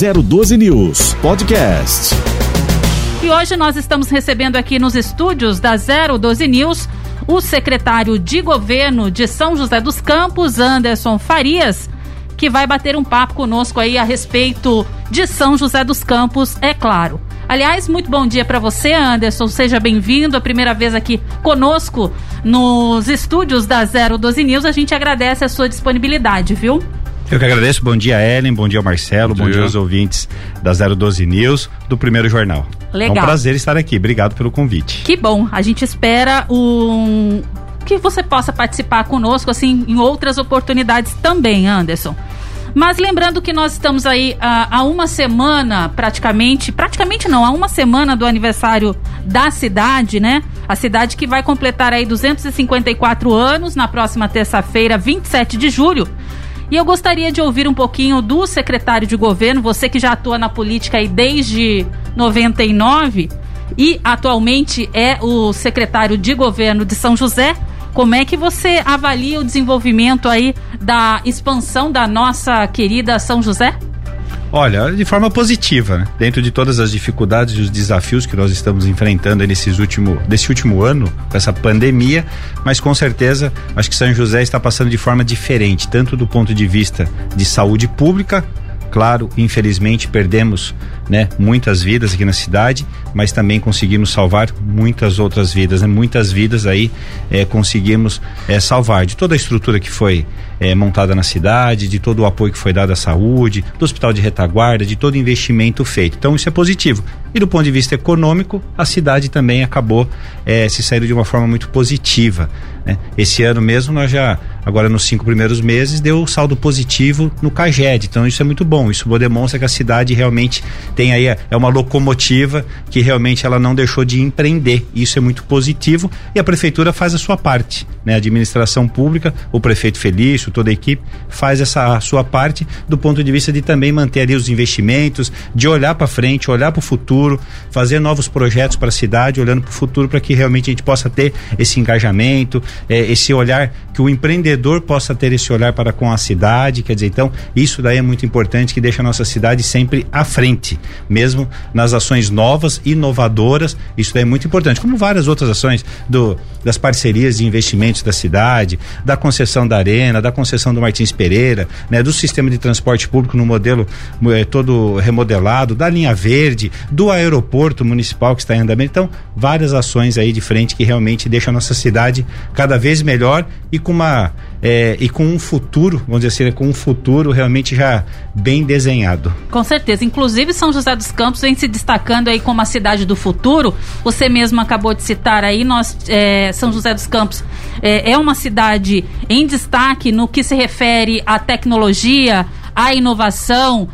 012 News Podcast. E hoje nós estamos recebendo aqui nos estúdios da 012 News o secretário de governo de São José dos Campos, Anderson Farias, que vai bater um papo conosco aí a respeito de São José dos Campos, é claro. Aliás, muito bom dia para você, Anderson. Seja bem-vindo. A primeira vez aqui conosco nos estúdios da 012 News. A gente agradece a sua disponibilidade, viu? Eu que agradeço. Bom dia, Ellen. Bom dia, Marcelo. Bom, bom dia. aos ouvintes da 012 News, do primeiro jornal. Legal. É um prazer estar aqui. Obrigado pelo convite. Que bom. A gente espera um que você possa participar conosco assim em outras oportunidades também, Anderson. Mas lembrando que nós estamos aí há, ah, há uma semana, praticamente, praticamente não, há uma semana do aniversário da cidade, né? A cidade que vai completar aí 254 anos na próxima terça-feira, 27 de julho. E eu gostaria de ouvir um pouquinho do secretário de governo, você que já atua na política aí desde 99 e atualmente é o secretário de governo de São José. Como é que você avalia o desenvolvimento aí da expansão da nossa querida São José? Olha, de forma positiva, né? dentro de todas as dificuldades e os desafios que nós estamos enfrentando nesses último, desse último ano, com essa pandemia, mas com certeza acho que São José está passando de forma diferente, tanto do ponto de vista de saúde pública, claro, infelizmente perdemos né, muitas vidas aqui na cidade, mas também conseguimos salvar muitas outras vidas, né? Muitas vidas aí é, conseguimos é, salvar de toda a estrutura que foi é, montada na cidade, de todo o apoio que foi dado à saúde, do hospital de retaguarda, de todo o investimento feito. Então isso é positivo. E do ponto de vista econômico, a cidade também acabou se saindo de uma forma muito positiva. Né? Esse ano mesmo nós já, agora nos cinco primeiros meses, deu saldo positivo no CAGED. Então isso é muito bom. Isso demonstra que a cidade realmente tem aí é uma locomotiva que realmente ela não deixou de empreender. Isso é muito positivo e a prefeitura faz a sua parte, né? A administração pública, o prefeito Felício, toda a equipe faz essa a sua parte do ponto de vista de também manter ali os investimentos, de olhar para frente, olhar para o futuro, fazer novos projetos para a cidade, olhando para o futuro para que realmente a gente possa ter esse engajamento, é, esse olhar que o empreendedor possa ter esse olhar para com a cidade, quer dizer, então isso daí é muito importante que deixa a nossa cidade sempre à frente mesmo nas ações novas, inovadoras. Isso é muito importante, como várias outras ações do, das parcerias de investimentos da cidade, da concessão da Arena, da concessão do Martins Pereira, né, do sistema de transporte público no modelo é, todo remodelado, da linha verde, do aeroporto municipal que está em andamento. Então, várias ações aí de frente que realmente deixam a nossa cidade cada vez melhor e com uma é, e com um futuro, vamos dizer assim, né, com um futuro realmente já bem desenhado. Com certeza. Inclusive, São José dos Campos vem se destacando aí como a cidade do futuro. Você mesmo acabou de citar aí, nós, é, São José dos Campos é, é uma cidade em destaque no que se refere à tecnologia, à inovação,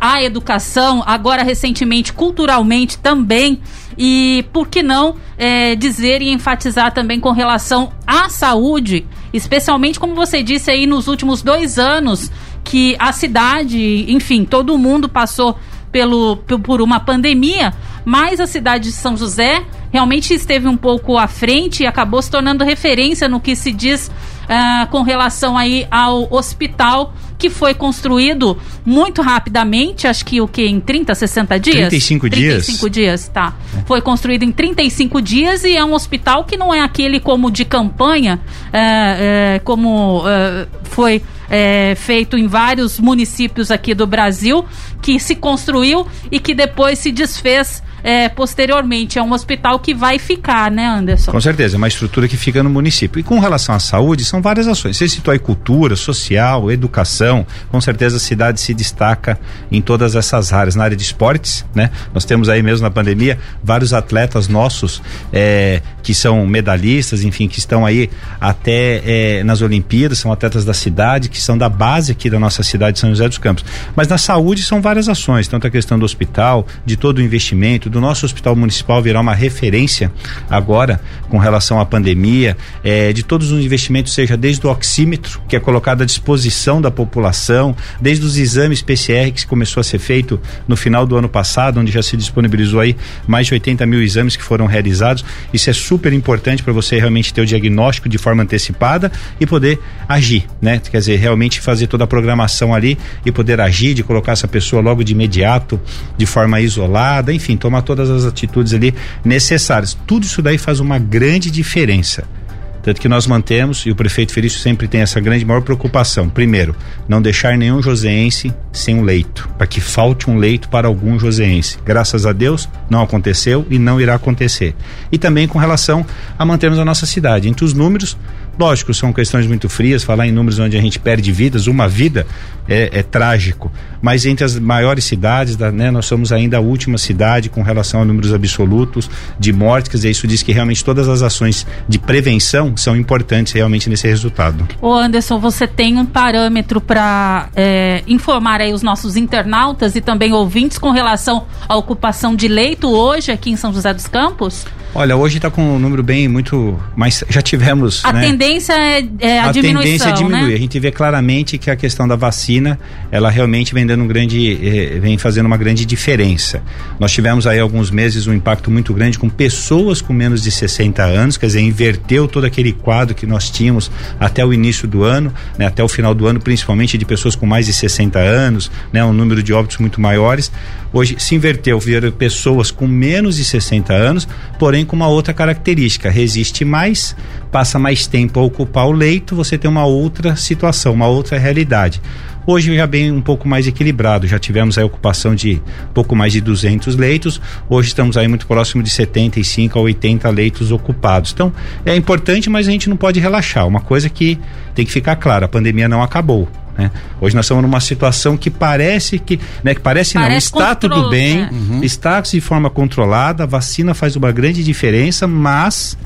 à educação, agora recentemente culturalmente também. E por que não é, dizer e enfatizar também com relação à saúde, especialmente como você disse aí nos últimos dois anos, que a cidade, enfim, todo mundo passou pelo, por uma pandemia, mas a cidade de São José realmente esteve um pouco à frente e acabou se tornando referência no que se diz uh, com relação aí ao hospital que foi construído muito rapidamente, acho que o que em 30, 60 dias? 35 dias. 35 dias, tá. Foi construído em 35 dias e é um hospital que não é aquele como de campanha, é, é, como é, foi é, feito em vários municípios aqui do Brasil, que se construiu e que depois se desfez é, posteriormente. É um hospital que vai ficar, né, Anderson? Com certeza, é uma estrutura que fica no município. E com relação à saúde, são várias ações. Você citou aí cultura, social, educação. Com certeza a cidade se destaca em todas essas áreas. Na área de esportes, né? Nós temos aí mesmo na pandemia vários atletas nossos é, que são medalhistas, enfim, que estão aí até é, nas Olimpíadas, são atletas da cidade, que são da base aqui da nossa cidade de São José dos Campos. Mas na saúde são várias ações, tanto a questão do hospital, de todo o investimento, do nosso hospital municipal virar uma referência agora com relação à pandemia, é, de todos os investimentos, seja desde o oxímetro, que é colocado à disposição da população, desde os exames PCR que começou a ser feito no final do ano passado, onde já se disponibilizou aí mais de 80 mil exames que foram realizados. Isso é super importante para você realmente ter o diagnóstico de forma antecipada e poder agir, né? Quer dizer, realmente fazer toda a programação ali e poder agir, de colocar essa pessoa logo de imediato, de forma isolada, enfim, tomar todas as atitudes ali necessárias. Tudo isso daí faz uma grande diferença. Tanto que nós mantemos, e o prefeito Felício sempre tem essa grande maior preocupação. Primeiro, não deixar nenhum joseense sem um leito, para que falte um leito para algum joseense. Graças a Deus, não aconteceu e não irá acontecer. E também com relação a mantermos a nossa cidade. Entre os números, Lógico, são questões muito frias, falar em números onde a gente perde vidas, uma vida é, é trágico. Mas entre as maiores cidades, da, né, nós somos ainda a última cidade com relação a números absolutos de mortes, quer dizer, isso diz que realmente todas as ações de prevenção são importantes realmente nesse resultado. Ô Anderson, você tem um parâmetro para é, informar aí os nossos internautas e também ouvintes com relação à ocupação de leito hoje aqui em São José dos Campos? Olha, hoje está com um número bem muito. Mas já tivemos. A né? tendência é, é a, a diminuição. A tendência é diminuir. Né? A gente vê claramente que a questão da vacina, ela realmente vem dando um grande. Eh, vem fazendo uma grande diferença. Nós tivemos aí alguns meses um impacto muito grande com pessoas com menos de 60 anos, quer dizer, inverteu todo aquele quadro que nós tínhamos até o início do ano, né, até o final do ano, principalmente de pessoas com mais de 60 anos, né, um número de óbitos muito maiores. Hoje se inverteu, vieram pessoas com menos de 60 anos, porém com uma outra característica, resiste mais, passa mais tempo a ocupar o leito, você tem uma outra situação, uma outra realidade. Hoje já bem um pouco mais equilibrado, já tivemos a ocupação de pouco mais de 200 leitos, hoje estamos aí muito próximo de 75 a 80 leitos ocupados. Então, é importante, mas a gente não pode relaxar. Uma coisa que tem que ficar clara, a pandemia não acabou. Né? Hoje nós estamos numa situação que parece que, né, que parece, parece não, está tudo bem, uhum. está de forma controlada, a vacina faz uma grande diferença, mas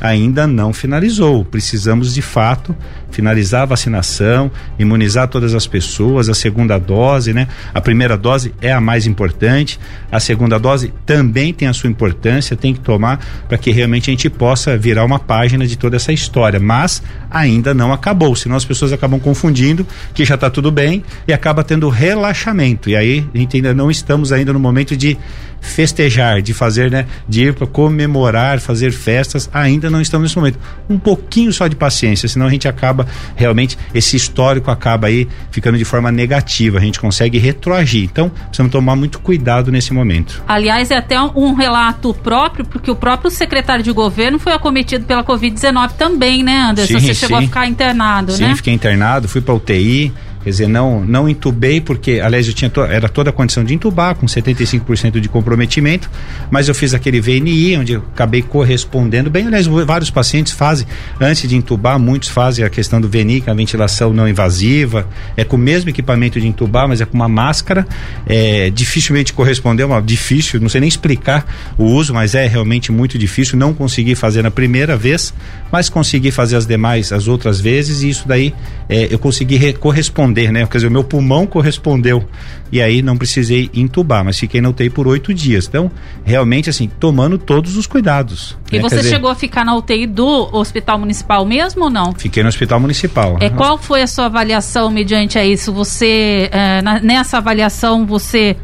ainda não finalizou. Precisamos de fato finalizar a vacinação, imunizar todas as pessoas, a segunda dose, né? A primeira dose é a mais importante, a segunda dose também tem a sua importância, tem que tomar para que realmente a gente possa virar uma página de toda essa história, mas ainda não acabou, senão as pessoas acabam confundindo que já está tudo bem e acaba tendo relaxamento. E aí a gente ainda não estamos ainda no momento de festejar, de fazer, né, de ir para comemorar, fazer festas, ainda não estamos nesse momento. Um pouquinho só de paciência, senão a gente acaba realmente esse histórico acaba aí ficando de forma negativa, a gente consegue retroagir. Então, precisamos tomar muito cuidado nesse momento. Aliás, é até um relato próprio, porque o próprio secretário de governo foi acometido pela Covid-19 também, né, Anderson? Sim, Você chegou sim. a ficar internado, sim, né? Sim, fiquei internado, fui para UTI, Quer dizer, não, não entubei porque, aliás, eu tinha to, era toda a condição de entubar, com 75% de comprometimento, mas eu fiz aquele VNI, onde eu acabei correspondendo bem. Aliás, vários pacientes fazem, antes de entubar, muitos fazem a questão do VNI, que é a ventilação não invasiva, é com o mesmo equipamento de entubar, mas é com uma máscara. É, dificilmente correspondeu, uma, difícil, não sei nem explicar o uso, mas é realmente muito difícil. Não consegui fazer na primeira vez, mas consegui fazer as demais, as outras vezes, e isso daí é, eu consegui corresponder corresponder, né? Quer dizer, o meu pulmão correspondeu. E aí não precisei entubar, mas fiquei na UTI por oito dias. Então, realmente, assim, tomando todos os cuidados. E né? você dizer, chegou a ficar na UTI do Hospital Municipal mesmo ou não? Fiquei no Hospital Municipal. É, qual foi a sua avaliação mediante a isso? Você, é, na, nessa avaliação, você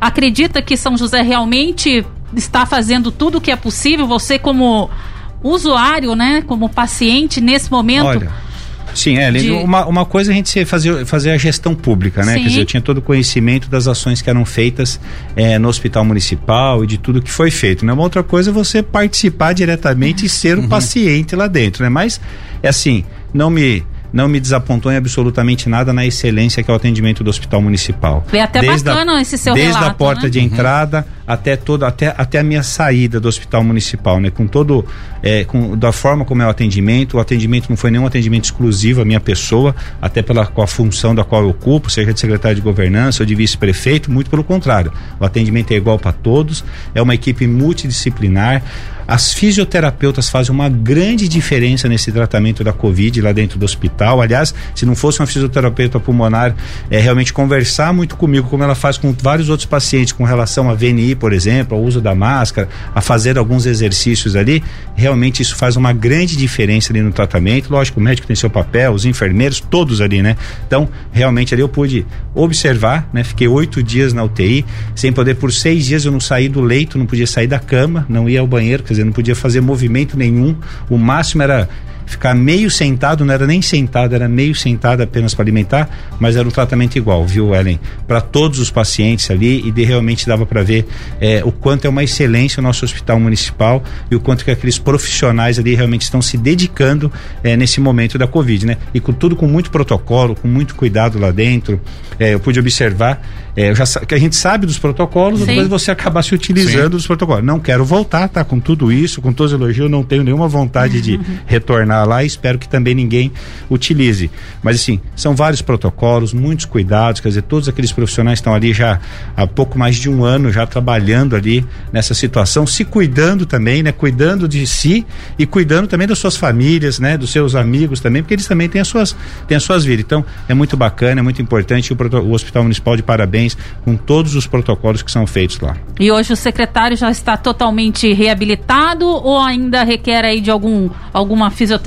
acredita que São José realmente está fazendo tudo o que é possível? Você como usuário, né, como paciente nesse momento? Olha, Sim, é, de... uma, uma coisa é a gente fazer, fazer a gestão pública, né? Sim. Quer dizer, eu tinha todo o conhecimento das ações que eram feitas é, no hospital municipal e de tudo que foi feito, né? Uma outra coisa é você participar diretamente e ser o uhum. paciente lá dentro, né? Mas, é assim, não me não me desapontou em absolutamente nada na excelência que é o atendimento do Hospital Municipal. É até desde bacana a, esse seu Desde relato, a porta né? de uhum. entrada até todo até, até a minha saída do Hospital Municipal, né? Com todo é, com, da forma como é o atendimento, o atendimento não foi nenhum atendimento exclusivo à minha pessoa, até pela com a função da qual eu ocupo, seja de secretário de governança ou de vice-prefeito, muito pelo contrário. O atendimento é igual para todos, é uma equipe multidisciplinar. As fisioterapeutas fazem uma grande diferença nesse tratamento da Covid lá dentro do hospital. Aliás, se não fosse uma fisioterapeuta pulmonar, é realmente conversar muito comigo, como ela faz com vários outros pacientes, com relação a VNI, por exemplo, ao uso da máscara, a fazer alguns exercícios ali, realmente isso faz uma grande diferença ali no tratamento. Lógico, o médico tem seu papel, os enfermeiros, todos ali, né? Então, realmente ali eu pude observar, né? Fiquei oito dias na UTI, sem poder, por seis dias eu não saí do leito, não podia sair da cama, não ia ao banheiro, quer dizer, não podia fazer movimento nenhum. O máximo era ficar meio sentado, não era nem sentado, era meio sentado apenas para alimentar, mas era um tratamento igual, viu, Ellen? Para todos os pacientes ali e de, realmente dava para ver é, o quanto é uma excelência o nosso hospital municipal e o quanto que aqueles profissionais ali realmente estão se dedicando é, nesse momento da Covid, né? E com tudo com muito protocolo, com muito cuidado lá dentro. É, eu pude observar é, já, que a gente sabe dos protocolos, Sim. depois você acaba se utilizando Sim. dos protocolos. Não quero voltar, tá? Com tudo isso, com todos os elogios, não tenho nenhuma vontade de retornar lá e espero que também ninguém utilize. Mas assim, são vários protocolos, muitos cuidados, quer dizer, todos aqueles profissionais estão ali já há pouco mais de um ano já trabalhando ali nessa situação, se cuidando também, né? Cuidando de si e cuidando também das suas famílias, né? Dos seus amigos também, porque eles também têm as suas, têm as suas vidas. Então, é muito bacana, é muito importante o, o Hospital Municipal de Parabéns com todos os protocolos que são feitos lá. E hoje o secretário já está totalmente reabilitado ou ainda requer aí de algum alguma fisioterapia,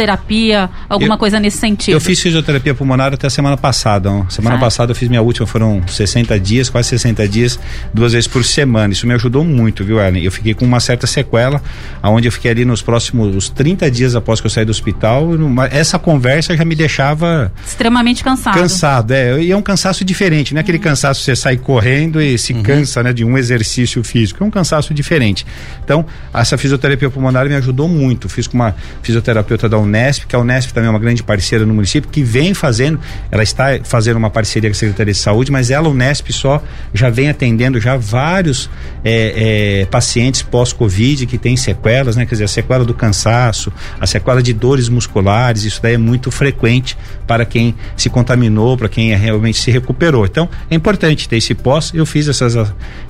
alguma eu, coisa nesse sentido? Eu fiz fisioterapia pulmonar até a semana passada. Semana passada eu fiz minha última, foram 60 dias, quase 60 dias, duas vezes por semana. Isso me ajudou muito, viu, Ellen? Eu fiquei com uma certa sequela, aonde eu fiquei ali nos próximos 30 dias após que eu saí do hospital. Essa conversa já me deixava extremamente cansado. Cansado, é. E é um cansaço diferente, não é aquele cansaço você sai correndo e se uhum. cansa né, de um exercício físico. É um cansaço diferente. Então, essa fisioterapia pulmonar me ajudou muito. Fiz com uma fisioterapeuta da Unesp, que a Unesp também é uma grande parceira no município, que vem fazendo, ela está fazendo uma parceria com a Secretaria de Saúde, mas ela, Unesp, só já vem atendendo já vários é, é, pacientes pós-Covid que têm sequelas, né? Quer dizer, a sequela do cansaço, a sequela de dores musculares, isso daí é muito frequente para quem se contaminou, para quem realmente se recuperou. Então, é importante ter esse pós, eu fiz essas,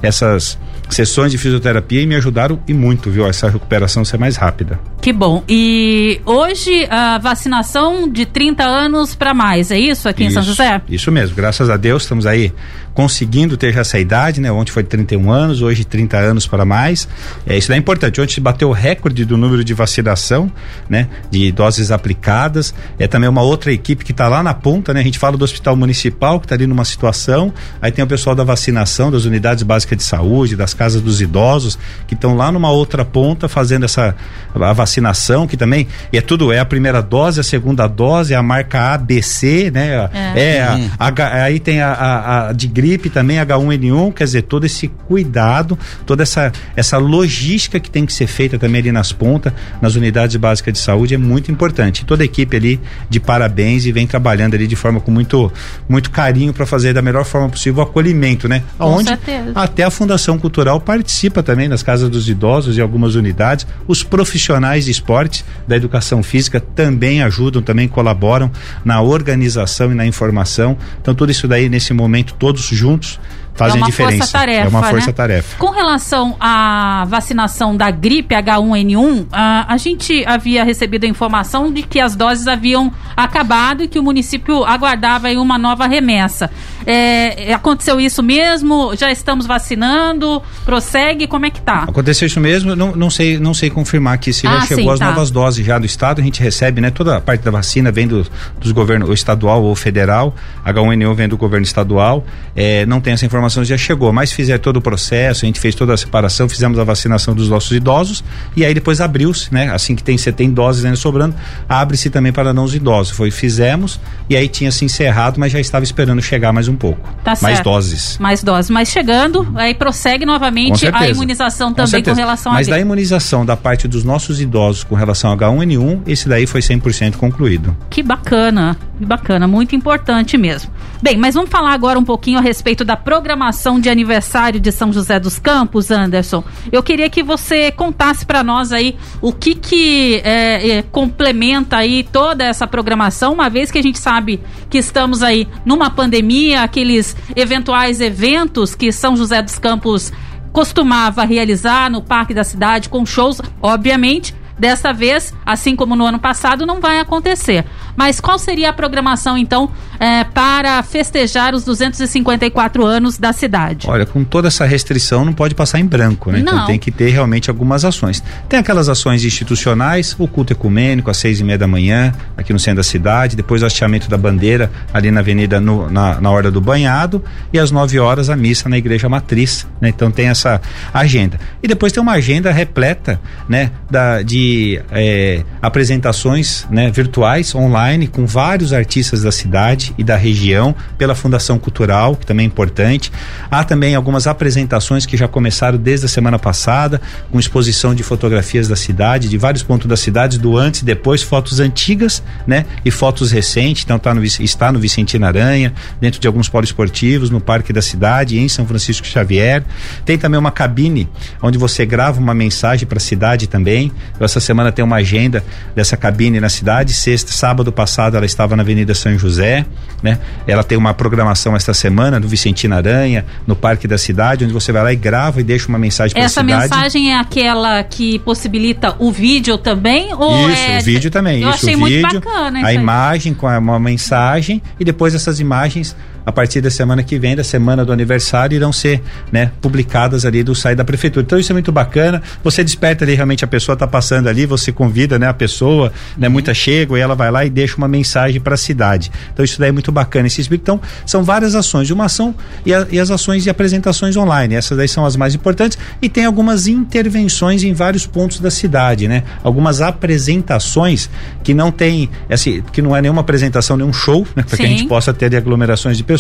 essas sessões de fisioterapia e me ajudaram e muito, viu? Essa recuperação ser mais rápida. Que bom. E hoje a vacinação de 30 anos para mais, é isso aqui isso, em São José? Isso mesmo, graças a Deus estamos aí conseguindo ter essa idade, né? Ontem foi 31 anos, hoje 30 anos para mais. É, isso é importante. Ontem bateu o recorde do número de vacinação, né? De doses aplicadas. É também uma outra equipe que está lá na ponta, né? A gente fala do hospital municipal que está ali numa situação, aí tem o pessoal da vacinação, das unidades básicas de saúde, das casas dos idosos, que estão lá numa outra ponta fazendo essa a vacinação, que também e é tudo, é a primeira dose, a segunda dose, é a marca ABC, né? É, é a, a, aí tem a, a, a de gripe gripe também, H1N1, quer dizer, todo esse cuidado, toda essa, essa logística que tem que ser feita também ali nas pontas, nas unidades básicas de saúde é muito importante. Toda a equipe ali de parabéns e vem trabalhando ali de forma com muito, muito carinho para fazer da melhor forma possível o acolhimento, né? Onde até a Fundação Cultural participa também nas casas dos idosos e algumas unidades. Os profissionais de esporte, da educação física também ajudam, também colaboram na organização e na informação. Então tudo isso daí nesse momento todos juntos fazem é diferença. Força-tarefa, é uma né? força-tarefa. Com relação à vacinação da gripe H1N1, a, a gente havia recebido a informação de que as doses haviam acabado e que o município aguardava uma nova remessa. É, aconteceu isso mesmo? Já estamos vacinando? Prossegue? Como é que tá? Aconteceu isso mesmo, não, não sei, não sei confirmar que se ah, já chegou sim, as tá. novas doses já do estado, a gente recebe, né? Toda a parte da vacina vem do, dos governos estadual ou federal, H1N1 vem do governo estadual, é, não tem essa informação já chegou, mas fizer todo o processo, a gente fez toda a separação, fizemos a vacinação dos nossos idosos e aí depois abriu-se, né? Assim que tem, você tem doses ainda sobrando, abre-se também para não os idosos. Foi, fizemos e aí tinha se encerrado, mas já estava esperando chegar mais um pouco. Tá mais certo. doses. Mais doses. Mas chegando, aí prossegue novamente a imunização também com, com relação mas a. Mas da imunização da parte dos nossos idosos com relação a H1N1, esse daí foi 100% concluído. Que bacana, bacana, muito importante mesmo. Bem, mas vamos falar agora um pouquinho a respeito da programação de aniversário de São José dos Campos, Anderson. Eu queria que você contasse para nós aí o que que é, é, complementa aí toda essa programação, uma vez que a gente sabe que estamos aí numa pandemia, aqueles eventuais eventos que São José dos Campos costumava realizar no Parque da Cidade com shows, obviamente, dessa vez, assim como no ano passado, não vai acontecer. Mas qual seria a programação, então, é, para festejar os 254 anos da cidade? Olha, com toda essa restrição não pode passar em branco, né? Então Não. tem que ter realmente algumas ações. Tem aquelas ações institucionais, o culto ecumênico às seis e meia da manhã, aqui no centro da cidade, depois o hasteamento da bandeira ali na avenida, no- na, na Horda do Banhado, e às 9 horas a missa na igreja matriz, né? Então tem essa agenda. E depois tem uma agenda repleta, né? Da, de eh, apresentações né, virtuais, online, com vários artistas da cidade e da região, pela Fundação Cultural, que também é importante. Há também algumas apresentações que já começaram desde a semana passada, com exposição de fotografias da cidade, de vários pontos da cidade, do antes e depois, fotos antigas, né? E fotos recentes. Então tá no, está no Vicentino Aranha, dentro de alguns poliesportivos, no Parque da Cidade, em São Francisco Xavier. Tem também uma cabine onde você grava uma mensagem para a cidade também. Essa semana tem uma agenda dessa cabine na cidade. Sexta, sábado passado ela estava na Avenida São José, né? Ela tem uma programação esta semana no Vicentino Aranha, no Parque da Cidade, onde você vai lá e grava e deixa uma mensagem para a Essa cidade. mensagem é aquela que possibilita o vídeo também? Ou Isso, é... o vídeo também. Eu isso, achei o muito vídeo, bacana isso A aí. imagem com uma mensagem e depois essas imagens a partir da semana que vem, da semana do aniversário, irão ser né, publicadas ali do site da prefeitura. Então isso é muito bacana. Você desperta ali, realmente a pessoa está passando ali, você convida né, a pessoa, né, muita chega, e ela vai lá e deixa uma mensagem para a cidade. Então isso daí é muito bacana esse espírito. Então são várias ações, uma ação e, a- e as ações e apresentações online. Essas daí são as mais importantes e tem algumas intervenções em vários pontos da cidade, né? Algumas apresentações que não tem, assim, que não é nenhuma apresentação, nenhum show, né? Para que a gente possa ter aglomerações de pessoas,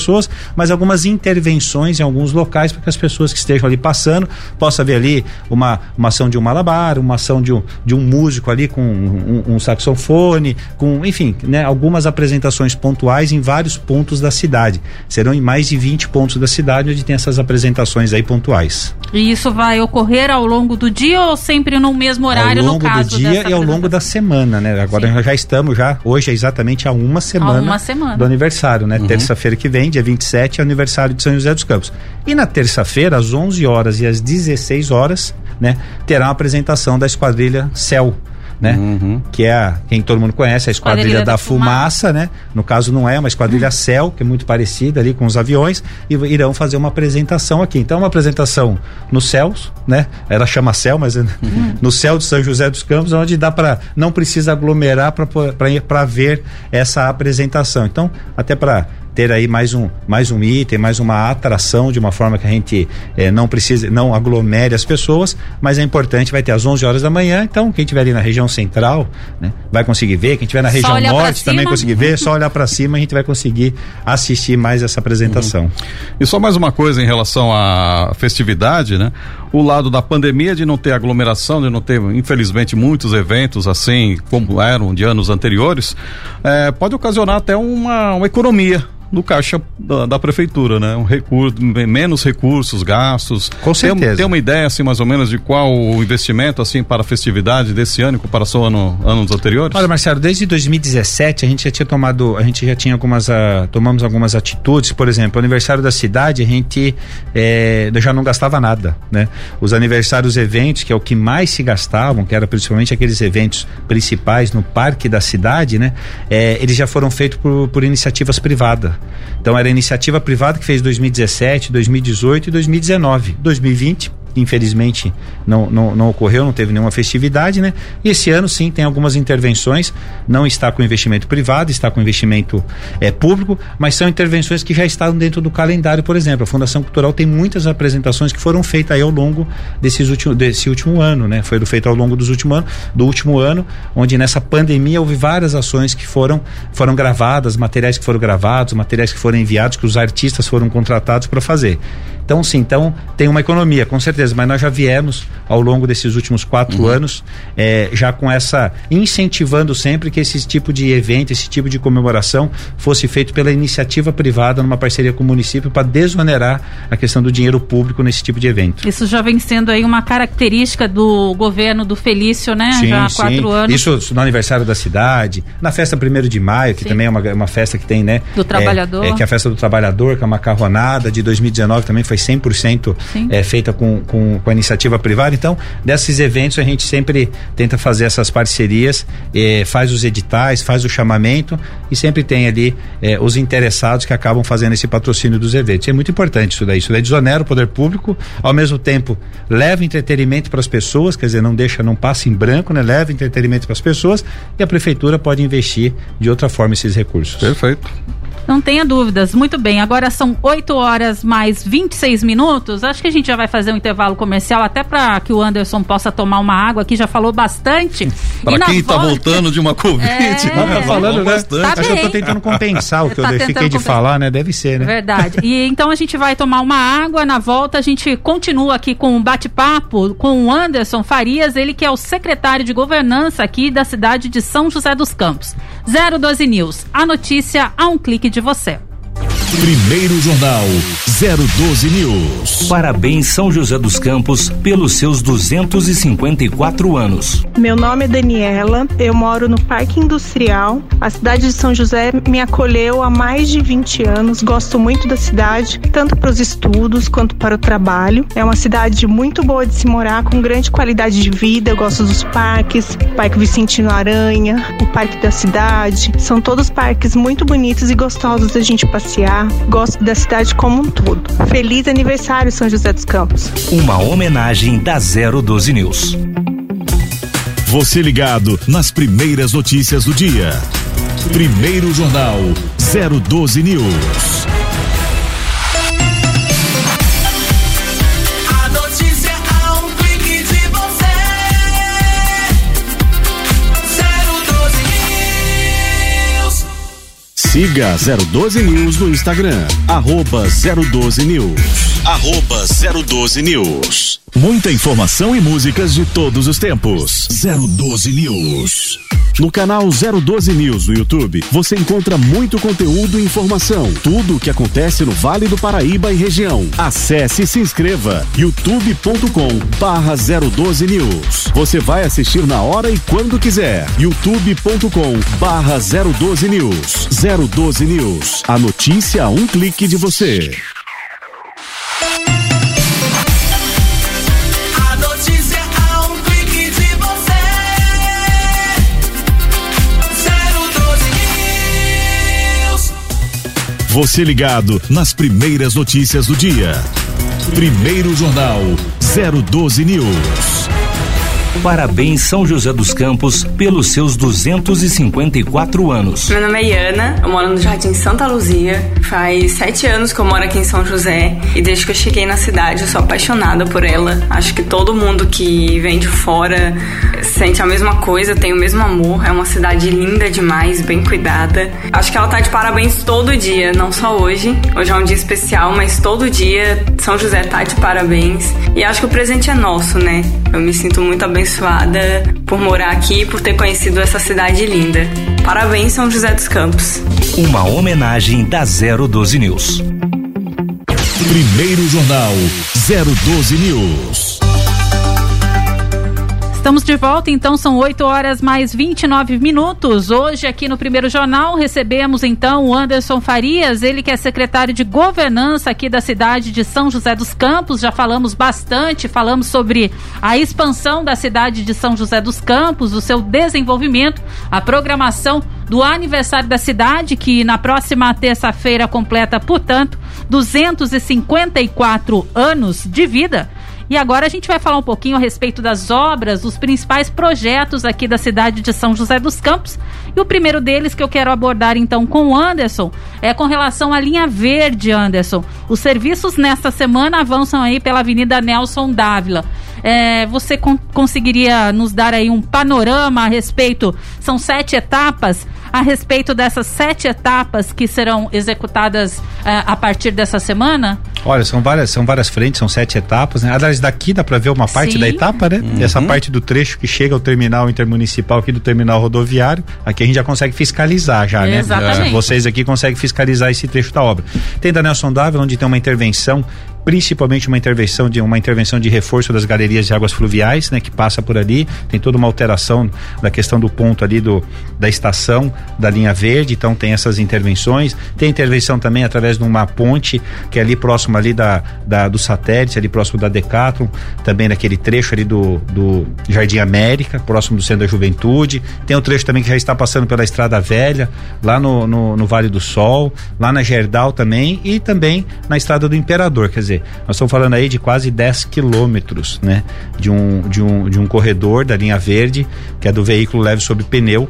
mas algumas intervenções em alguns locais para que as pessoas que estejam ali passando possa ver ali uma, uma ação de um malabar, uma ação de um, de um músico ali com um, um saxofone, com, enfim, né? Algumas apresentações pontuais em vários pontos da cidade. Serão em mais de 20 pontos da cidade onde tem essas apresentações aí pontuais. E isso vai ocorrer ao longo do dia ou sempre no mesmo horário, ao no longo caso do dia e ao longo da semana, né? Agora nós já estamos já, hoje é exatamente há uma semana, uma semana. do aniversário, né? Terça-feira que vem, dia 27, é aniversário de São José dos Campos. E na terça-feira, às 11 horas e às 16 horas, né, terá uma apresentação da esquadrilha Céu. Né? Que é a, quem todo mundo conhece, a esquadrilha, Esquadrilha da, da fumaça, né? No caso não é uma esquadrilha Céu, que é muito parecida ali com os aviões, e irão fazer uma apresentação aqui. Então, uma apresentação nos céus, né? Ela chama céu, mas é no céu de São José dos Campos, onde dá para não precisa aglomerar para ver essa apresentação. Então, até para ter aí mais um, mais um item, mais uma atração de uma forma que a gente eh, não precise, não aglomere as pessoas, mas é importante, vai ter às 11 horas da manhã, então quem estiver ali na região central, né, vai conseguir ver, quem estiver na região norte também conseguir ver, só olhar para cima a gente vai conseguir assistir mais essa apresentação. E só mais uma coisa em relação à festividade, né? O lado da pandemia de não ter aglomeração, de não ter, infelizmente, muitos eventos assim como eram de anos anteriores, eh, pode ocasionar até uma, uma economia no caixa da, da prefeitura, né? Um recurso, menos recursos gastos. Com Tem, certeza. tem uma ideia assim mais ou menos de qual o investimento assim para a festividade desse ano em comparação a ano, anos anteriores? Olha, Marcelo, desde 2017 a gente já tinha tomado, a gente já tinha algumas, ah, tomamos algumas atitudes, por exemplo, o aniversário da cidade a gente eh, já não gastava nada, né? Os aniversários, eventos, que é o que mais se gastavam, que era principalmente aqueles eventos principais no parque da cidade, né? Eh, eles já foram feitos por, por iniciativas privadas. Então era iniciativa privada que fez 2017, 2018 e 2019. 2020 infelizmente não, não, não ocorreu, não teve nenhuma festividade, né? E esse ano sim tem algumas intervenções, não está com investimento privado, está com investimento é, público, mas são intervenções que já estavam dentro do calendário, por exemplo. A Fundação Cultural tem muitas apresentações que foram feitas aí ao longo desses último, desse último ano, né? Foi feito ao longo dos últimos anos, do último ano, onde nessa pandemia houve várias ações que foram, foram gravadas, materiais que foram gravados, materiais que foram enviados, que os artistas foram contratados para fazer. Então, sim, então tem uma economia, com certeza, mas nós já viemos ao longo desses últimos quatro anos eh, já com essa incentivando sempre que esse tipo de evento, esse tipo de comemoração fosse feito pela iniciativa privada numa parceria com o município para desonerar a questão do dinheiro público nesse tipo de evento. Isso já vem sendo aí uma característica do governo do Felício, né? já há quatro anos. Isso no aniversário da cidade, na festa 1 de maio, que Sim. também é uma, uma festa que tem, né? Do trabalhador. É, é, que é a festa do trabalhador, que é uma macarronada de 2019 também foi foi 100% é, feita com, com, com a iniciativa privada. Então, desses eventos a gente sempre tenta fazer essas parcerias, eh, faz os editais, faz o chamamento e sempre tem ali eh, os interessados que acabam fazendo esse patrocínio dos eventos. É muito importante isso daí. Isso daí desonera o poder público, ao mesmo tempo leva entretenimento para as pessoas, quer dizer, não deixa, não passa em branco, né? Leva entretenimento para as pessoas e a prefeitura pode investir de outra forma esses recursos. Perfeito. Não tenha dúvidas. Muito bem. Agora são 8 horas mais 26 minutos. Acho que a gente já vai fazer um intervalo comercial até para que o Anderson possa tomar uma água aqui. Já falou bastante. Para quem está volta... voltando de uma Covid. É, tá falando né? bastante. Tá Acho que eu tô tentando compensar o que tá eu fiquei de falar, né? Deve ser, né? Verdade. E então a gente vai tomar uma água. Na volta a gente continua aqui com um bate-papo com o Anderson Farias, ele que é o secretário de governança aqui da cidade de São José dos Campos. 012 News. A notícia a um clique de você. Primeiro Jornal 012 News. Parabéns São José dos Campos pelos seus 254 anos. Meu nome é Daniela, eu moro no Parque Industrial. A cidade de São José me acolheu há mais de 20 anos. Gosto muito da cidade, tanto para os estudos quanto para o trabalho. É uma cidade muito boa de se morar, com grande qualidade de vida. Eu gosto dos parques, o Parque Vicentino Aranha, o Parque da Cidade. São todos parques muito bonitos e gostosos da gente passear gosto da cidade como um todo. Feliz aniversário, São José dos Campos. Uma homenagem da 012 News. Você ligado nas primeiras notícias do dia. Primeiro Jornal 012 News. Siga 012 News no Instagram, arroba 012 News. Arroba 012 News. Muita informação e músicas de todos os tempos. 012 News. No canal 012 News no YouTube, você encontra muito conteúdo e informação. Tudo o que acontece no Vale do Paraíba e região. Acesse e se inscreva. youtube.com barra 012 News. Você vai assistir na hora e quando quiser. youtube.com barra 012 News. 012 News. A notícia a um clique de você. Você ligado nas primeiras notícias do dia. Primeiro Jornal 012 News. Parabéns São José dos Campos pelos seus 254 anos. Meu nome é Iana, eu moro no Jardim Santa Luzia. Faz sete anos que eu moro aqui em São José e desde que eu cheguei na cidade eu sou apaixonada por ela. Acho que todo mundo que vem de fora sente a mesma coisa, tem o mesmo amor. É uma cidade linda demais, bem cuidada. Acho que ela tá de parabéns todo dia, não só hoje. Hoje é um dia especial, mas todo dia São José tá de parabéns. E acho que o presente é nosso, né? Eu me sinto muito abençoada abençoada por morar aqui e por ter conhecido essa cidade linda. Parabéns, São José dos Campos. Uma homenagem da 012 News. Primeiro Jornal 012 News. Estamos de volta, então são 8 horas mais 29 minutos. Hoje, aqui no primeiro jornal, recebemos então o Anderson Farias, ele que é secretário de governança aqui da cidade de São José dos Campos. Já falamos bastante, falamos sobre a expansão da cidade de São José dos Campos, o seu desenvolvimento, a programação do aniversário da cidade, que na próxima terça-feira completa, portanto, 254 anos de vida. E agora a gente vai falar um pouquinho a respeito das obras, os principais projetos aqui da cidade de São José dos Campos. E o primeiro deles que eu quero abordar então com o Anderson é com relação à linha verde, Anderson. Os serviços nesta semana avançam aí pela Avenida Nelson Dávila. É, você con conseguiria nos dar aí um panorama a respeito? São sete etapas a respeito dessas sete etapas que serão executadas é, a partir dessa semana? Olha, são várias, são várias frentes, são sete etapas, né? Aliás, daqui dá para ver uma parte Sim. da etapa, né? Uhum. Essa parte do trecho que chega ao terminal intermunicipal aqui do terminal rodoviário, aqui a gente já consegue fiscalizar já, né? Exatamente. Vocês aqui conseguem fiscalizar esse trecho da obra. Tem da Nelson Dávila, onde tem uma intervenção principalmente uma intervenção de uma intervenção de reforço das galerias de águas fluviais, né, que passa por ali. Tem toda uma alteração da questão do ponto ali do da estação da linha verde, então tem essas intervenções. Tem intervenção também através de uma ponte que é ali próximo ali da, da do satélite, ali próximo da Decathlon, também naquele trecho ali do, do Jardim América, próximo do Centro da Juventude. Tem o um trecho também que já está passando pela Estrada Velha, lá no, no, no Vale do Sol, lá na Gerdau também e também na Estrada do Imperador, quer dizer, nós estamos falando aí de quase 10 quilômetros, né? De um, de, um, de um corredor da linha verde, que é do veículo leve sobre pneu,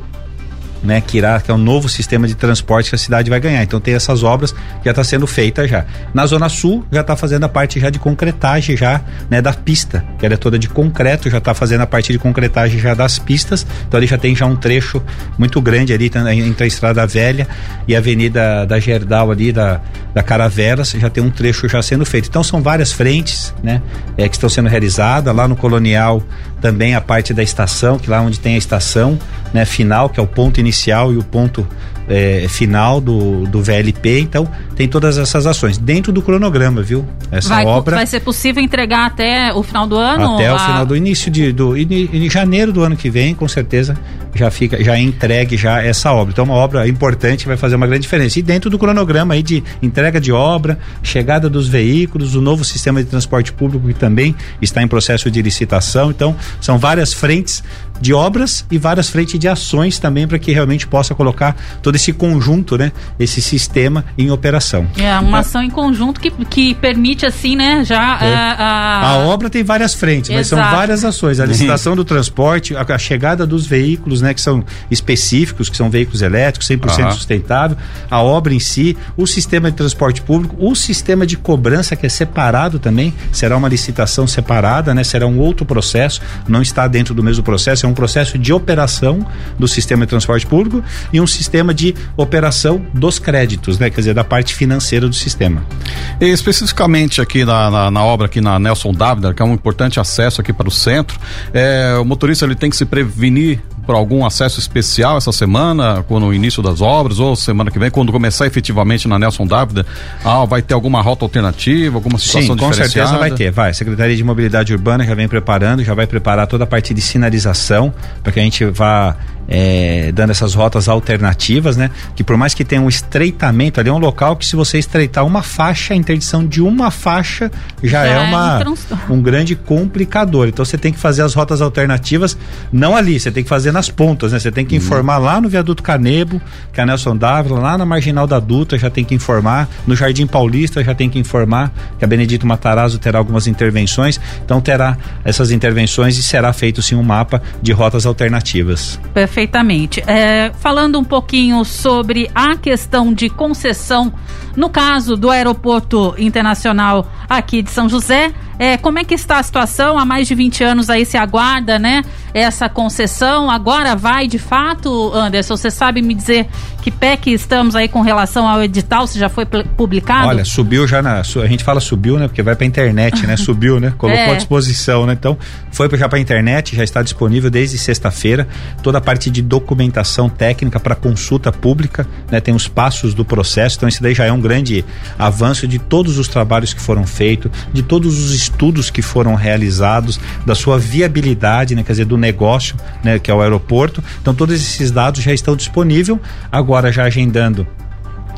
né, que irá que é um novo sistema de transporte que a cidade vai ganhar. Então tem essas obras que já está sendo feita já. Na zona sul já está fazendo a parte já de concretagem já, né, da pista, que ela é toda de concreto, já está fazendo a parte de concretagem já das pistas. Então ali já tem já um trecho muito grande ali entre a Estrada Velha e a Avenida da Gerdau ali da da Caravelas, já tem um trecho já sendo feito. Então são várias frentes, né, é, que estão sendo realizadas lá no Colonial também a parte da estação, que lá onde tem a estação, né, final, que é o ponto inicial e o ponto é, final do, do VLP, então tem todas essas ações dentro do cronograma, viu? Essa vai, obra vai ser possível entregar até o final do ano? Até a... o final do início de do em janeiro do ano que vem, com certeza já fica já é entregue já essa obra. Então uma obra importante vai fazer uma grande diferença. E dentro do cronograma aí de entrega de obra, chegada dos veículos, o novo sistema de transporte público que também está em processo de licitação. Então são várias frentes de obras e várias frentes de ações também para que realmente possa colocar todo esse conjunto, né, esse sistema em operação. É uma ação em conjunto que, que permite assim, né, já é. a, a... a obra tem várias frentes, Exato. mas são várias ações. A licitação do transporte, a, a, chegada dos veículos, né, que são específicos, que são veículos elétricos, 100% uhum. sustentável, a obra em si, o sistema de transporte público, o sistema de cobrança que é separado também, será uma licitação separada, né, será um outro processo, não está dentro do mesmo processo, um processo de operação do sistema de transporte público e um sistema de operação dos créditos, né? Quer dizer, da parte financeira do sistema. E especificamente aqui na, na, na obra aqui na Nelson Dávila, que é um importante acesso aqui para o centro, é, o motorista ele tem que se prevenir por algum acesso especial essa semana, no início das obras, ou semana que vem, quando começar efetivamente na Nelson Dávila, ah, vai ter alguma rota alternativa, alguma situação Sim, com certeza vai ter, vai. A Secretaria de Mobilidade Urbana já vem preparando, já vai preparar toda a parte de sinalização para que a gente vá é, dando essas rotas alternativas, né? Que por mais que tenha um estreitamento ali, é um local que se você estreitar uma faixa, a interdição de uma faixa já, já é, uma, é um grande complicador. Então você tem que fazer as rotas alternativas, não ali, você tem que fazer nas pontas, né? Você tem que uhum. informar lá no Viaduto Canebo, que é a Nelson Dávila, lá na Marginal da Dutra já tem que informar, no Jardim Paulista já tem que informar que a Benedito Matarazzo terá algumas intervenções, então terá essas intervenções e será feito sim um mapa de rotas alternativas. Perfeito perfeitamente. É, falando um pouquinho sobre a questão de concessão, no caso do Aeroporto Internacional aqui de São José, é, como é que está a situação? Há mais de 20 anos aí se aguarda, né? Essa concessão. Agora vai de fato, Anderson? Você sabe me dizer que pé que estamos aí com relação ao edital? Se já foi publicado? Olha, subiu já na. A gente fala subiu, né? Porque vai pra internet, né? Subiu, né? Colocou é. à disposição, né? Então, foi já pra internet, já está disponível desde sexta-feira. Toda a parte de documentação técnica para consulta pública, né? Tem os passos do processo. Então, esse daí já é um grande avanço de todos os trabalhos que foram feitos, de todos os estudos que foram realizados, da sua viabilidade, né, quer dizer, do negócio, né, que é o aeroporto. Então todos esses dados já estão disponíveis. Agora já agendando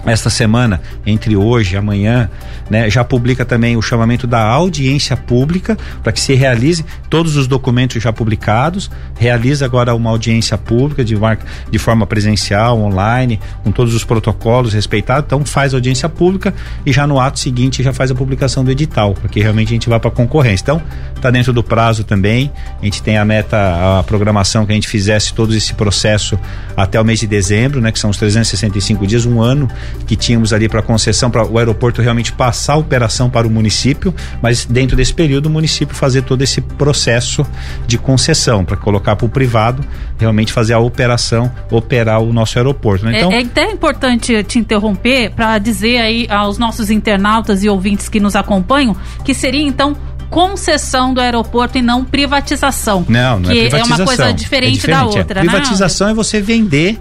esta semana, entre hoje e amanhã, né, já publica também o chamamento da audiência pública para que se realize todos os documentos já publicados, realiza agora uma audiência pública de, de forma presencial, online, com todos os protocolos respeitados, então faz audiência pública e já no ato seguinte já faz a publicação do edital, para que realmente a gente vá para a concorrência. Então, está dentro do prazo também, a gente tem a meta, a programação que a gente fizesse todo esse processo até o mês de dezembro, né, que são os 365 dias, um ano que tínhamos ali para concessão, para o aeroporto realmente passar a operação para o município, mas dentro desse período o município fazer todo esse processo de concessão, para colocar para o privado realmente fazer a operação, operar o nosso aeroporto. Né? Então, é, é até importante te interromper para dizer aí aos nossos internautas e ouvintes que nos acompanham que seria então concessão do aeroporto e não privatização. Não, não é que é privatização. é uma coisa diferente, é diferente da outra. É. Privatização né? é você vender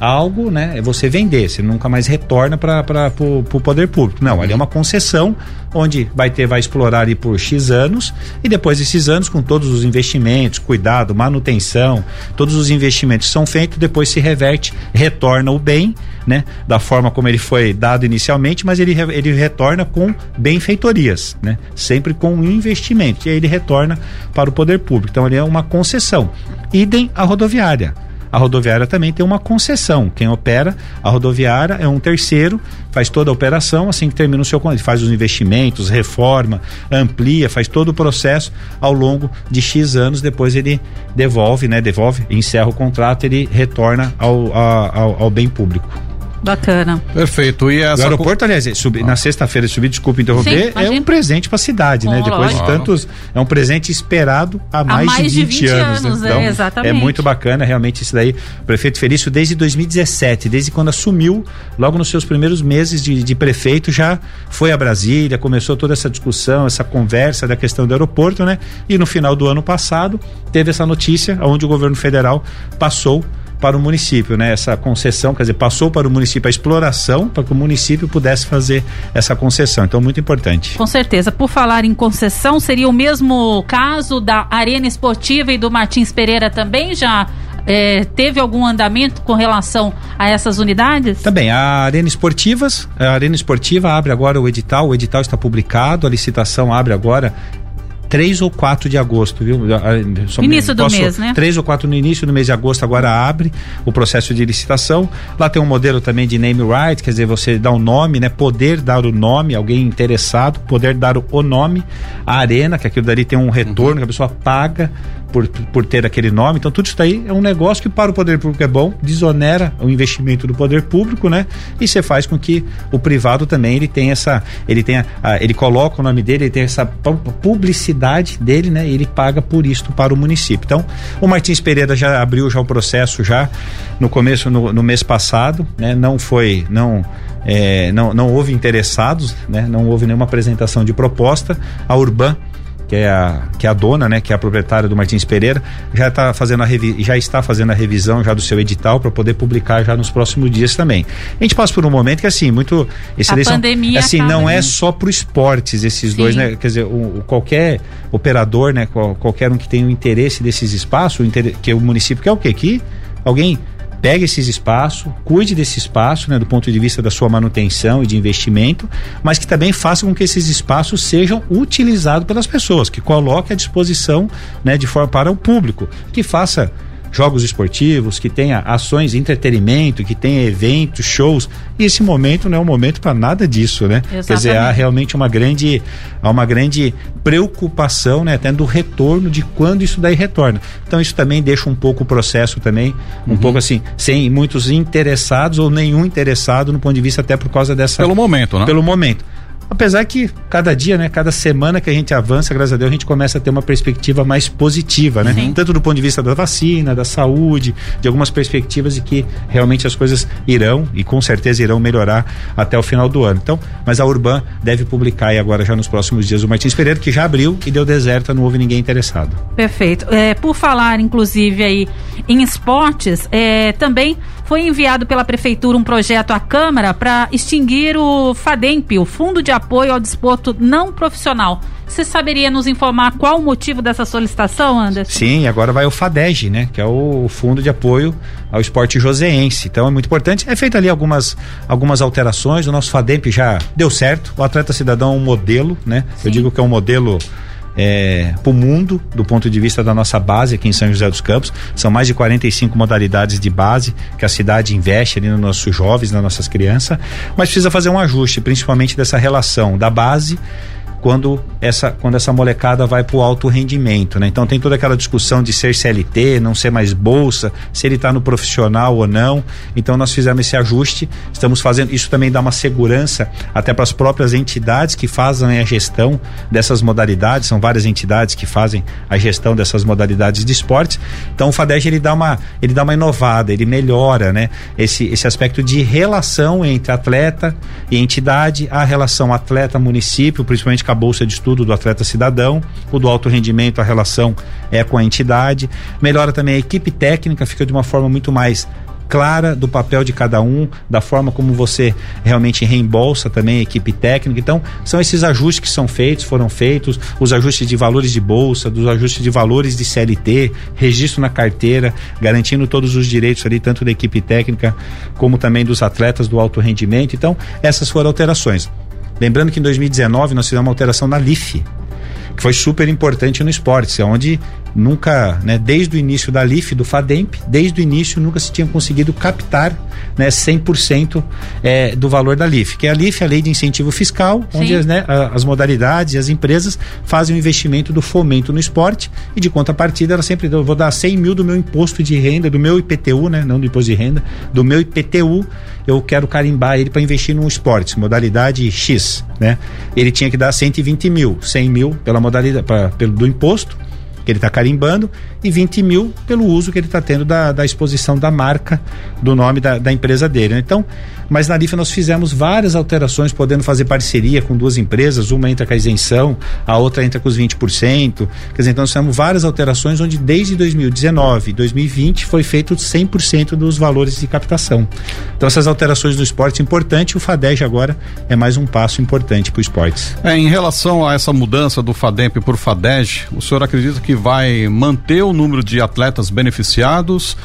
algo, né? É você vender, você nunca mais retorna para o poder público. Não, ali é uma concessão onde vai ter, vai explorar ali por X anos e depois desses anos, com todos os investimentos, cuidado, manutenção, todos os investimentos são feitos, depois se reverte, retorna o bem, né? Da forma como ele foi dado inicialmente, mas ele, ele retorna com benfeitorias, né? Sempre com investimento. E aí ele retorna para o poder público. Então ele é uma concessão. Idem a rodoviária a rodoviária também tem uma concessão. Quem opera a rodoviária é um terceiro, faz toda a operação, assim que termina o seu ele faz os investimentos, reforma, amplia, faz todo o processo ao longo de X anos, depois ele devolve, né? Devolve, encerra o contrato, ele retorna ao, ao, ao bem público. Bacana. Perfeito. E essa o aeroporto, aliás, subir, ah. na sexta-feira subir, desculpa interromper, Sim, é um presente para a cidade, né? Depois de tantos, é um presente esperado há mais, há mais de 20, de 20 anos. anos né? então, é, exatamente. é muito bacana, realmente isso daí. O prefeito Felício desde 2017, desde quando assumiu, logo nos seus primeiros meses de, de prefeito, já foi a Brasília, começou toda essa discussão, essa conversa da questão do aeroporto, né? E no final do ano passado teve essa notícia onde o governo federal passou para o município, né? Essa concessão, quer dizer, passou para o município a exploração para que o município pudesse fazer essa concessão. Então, muito importante. Com certeza. Por falar em concessão, seria o mesmo caso da Arena Esportiva e do Martins Pereira também já é, teve algum andamento com relação a essas unidades? Também, a Arena Esportivas, a Arena Esportiva abre agora o edital, o edital está publicado, a licitação abre agora 3 ou 4 de agosto, viu? Só início do mês, né? 3 ou 4 no início do mês de agosto, agora abre o processo de licitação. Lá tem um modelo também de name right, quer dizer, você dá o um nome, né? Poder dar o nome, alguém interessado, poder dar o nome, a arena, que aquilo dali tem um retorno, uhum. que a pessoa paga por, por ter aquele nome. Então, tudo isso daí é um negócio que para o poder público é bom, desonera o investimento do poder público, né? E você faz com que o privado também ele tenha essa, ele tenha, ele coloca o nome dele, ele tem essa publicidade dele, né? E ele paga por isto para o município. Então, o Martins Pereira já abriu já o processo já no começo no, no mês passado, né? Não foi, não é, não, não houve interessados, né? Não houve nenhuma apresentação de proposta. A Urban que é a, que é a dona, né, que é a proprietária do Martins Pereira, já está fazendo a revi já está fazendo a revisão já do seu edital para poder publicar já nos próximos dias também. A gente passa por um momento que assim, muito esse a pandemia assim, não é só para esportes esses Sim. dois, né? Quer dizer, o, o qualquer operador, né, qual, qualquer um que tenha o interesse desses espaços, o que o município quer o quê? Que alguém pegue esses espaços, cuide desse espaço, né, do ponto de vista da sua manutenção e de investimento, mas que também faça com que esses espaços sejam utilizados pelas pessoas, que coloque à disposição, né, de forma para o público, que faça jogos esportivos, que tenha ações de entretenimento, que tenha eventos, shows. E esse momento não é um momento para nada disso, né? Exatamente. Quer dizer, há realmente uma grande, há uma grande preocupação, né, até do retorno de quando isso daí retorna. Então isso também deixa um pouco o processo também, um uhum. pouco assim, sem muitos interessados ou nenhum interessado no ponto de vista até por causa dessa Pelo momento, né? Pelo momento. Apesar que cada dia, né, cada semana que a gente avança, graças a Deus, a gente começa a ter uma perspectiva mais positiva, né? Sim. Tanto do ponto de vista da vacina, da saúde, de algumas perspectivas de que realmente as coisas irão e com certeza irão melhorar até o final do ano. Então, mas a Urban deve publicar aí agora já nos próximos dias o Martins Pereira, que já abriu e deu deserta, não houve ninguém interessado. Perfeito. É, por falar, inclusive, aí em esportes, é, também foi enviado pela Prefeitura um projeto à Câmara para extinguir o FADEMP, o Fundo de Apoio ao Desporto Não Profissional. Você saberia nos informar qual o motivo dessa solicitação, Anderson? Sim, agora vai o FADEG, né? Que é o Fundo de Apoio ao Esporte Joseense. Então é muito importante. É feito ali algumas, algumas alterações. O nosso FADEMP já deu certo. O Atleta Cidadão é um modelo, né? Sim. Eu digo que é um modelo é, para o mundo, do ponto de vista da nossa base aqui em São José dos Campos. São mais de 45 modalidades de base que a cidade investe ali nos nossos jovens, nas nossas crianças, mas precisa fazer um ajuste, principalmente dessa relação da base quando essa, quando essa molecada vai para o alto rendimento, né? Então tem toda aquela discussão de ser CLT, não ser mais bolsa, se ele está no profissional ou não. Então nós fizemos esse ajuste, estamos fazendo isso também dá uma segurança até para as próprias entidades que fazem a gestão dessas modalidades. São várias entidades que fazem a gestão dessas modalidades de esportes. Então o Fadeg ele dá uma ele dá uma inovada, ele melhora, né? Esse esse aspecto de relação entre atleta e entidade, a relação atleta município, principalmente a bolsa de estudo do atleta cidadão, o do alto rendimento, a relação é com a entidade. Melhora também a equipe técnica, fica de uma forma muito mais clara do papel de cada um, da forma como você realmente reembolsa também a equipe técnica. Então, são esses ajustes que são feitos, foram feitos, os ajustes de valores de bolsa, dos ajustes de valores de CLT, registro na carteira, garantindo todos os direitos ali, tanto da equipe técnica como também dos atletas do alto rendimento. Então, essas foram alterações. Lembrando que em 2019 nós fizemos uma alteração na LIF, que foi super importante no esporte, onde nunca, né, desde o início da LIF, do FADEMP, desde o início nunca se tinha conseguido captar né, 100% é, do valor da LIF, que é a LIF, a Lei de Incentivo Fiscal, Sim. onde as, né, as modalidades e as empresas fazem o investimento do fomento no esporte e de contrapartida ela sempre eu vou dar 100 mil do meu imposto de renda, do meu IPTU, né, não do imposto de renda, do meu IPTU, eu quero carimbar ele para investir no esporte, modalidade X, né? Ele tinha que dar 120 mil, 100 mil pela modalidade, pra, pelo do imposto, que ele está carimbando e 20 mil pelo uso que ele está tendo da, da exposição da marca, do nome da, da empresa dele. Né? Então, mas na LIFA nós fizemos várias alterações, podendo fazer parceria com duas empresas, uma entra com a isenção, a outra entra com os 20%. Quer dizer, então nós fizemos várias alterações onde desde 2019 2020 foi feito 100% dos valores de captação. Então essas alterações do esporte é importante, o FADEG agora é mais um passo importante para o esporte. É, em relação a essa mudança do FADEMP por FADEG, o senhor acredita que vai manter o número de atletas beneficiados?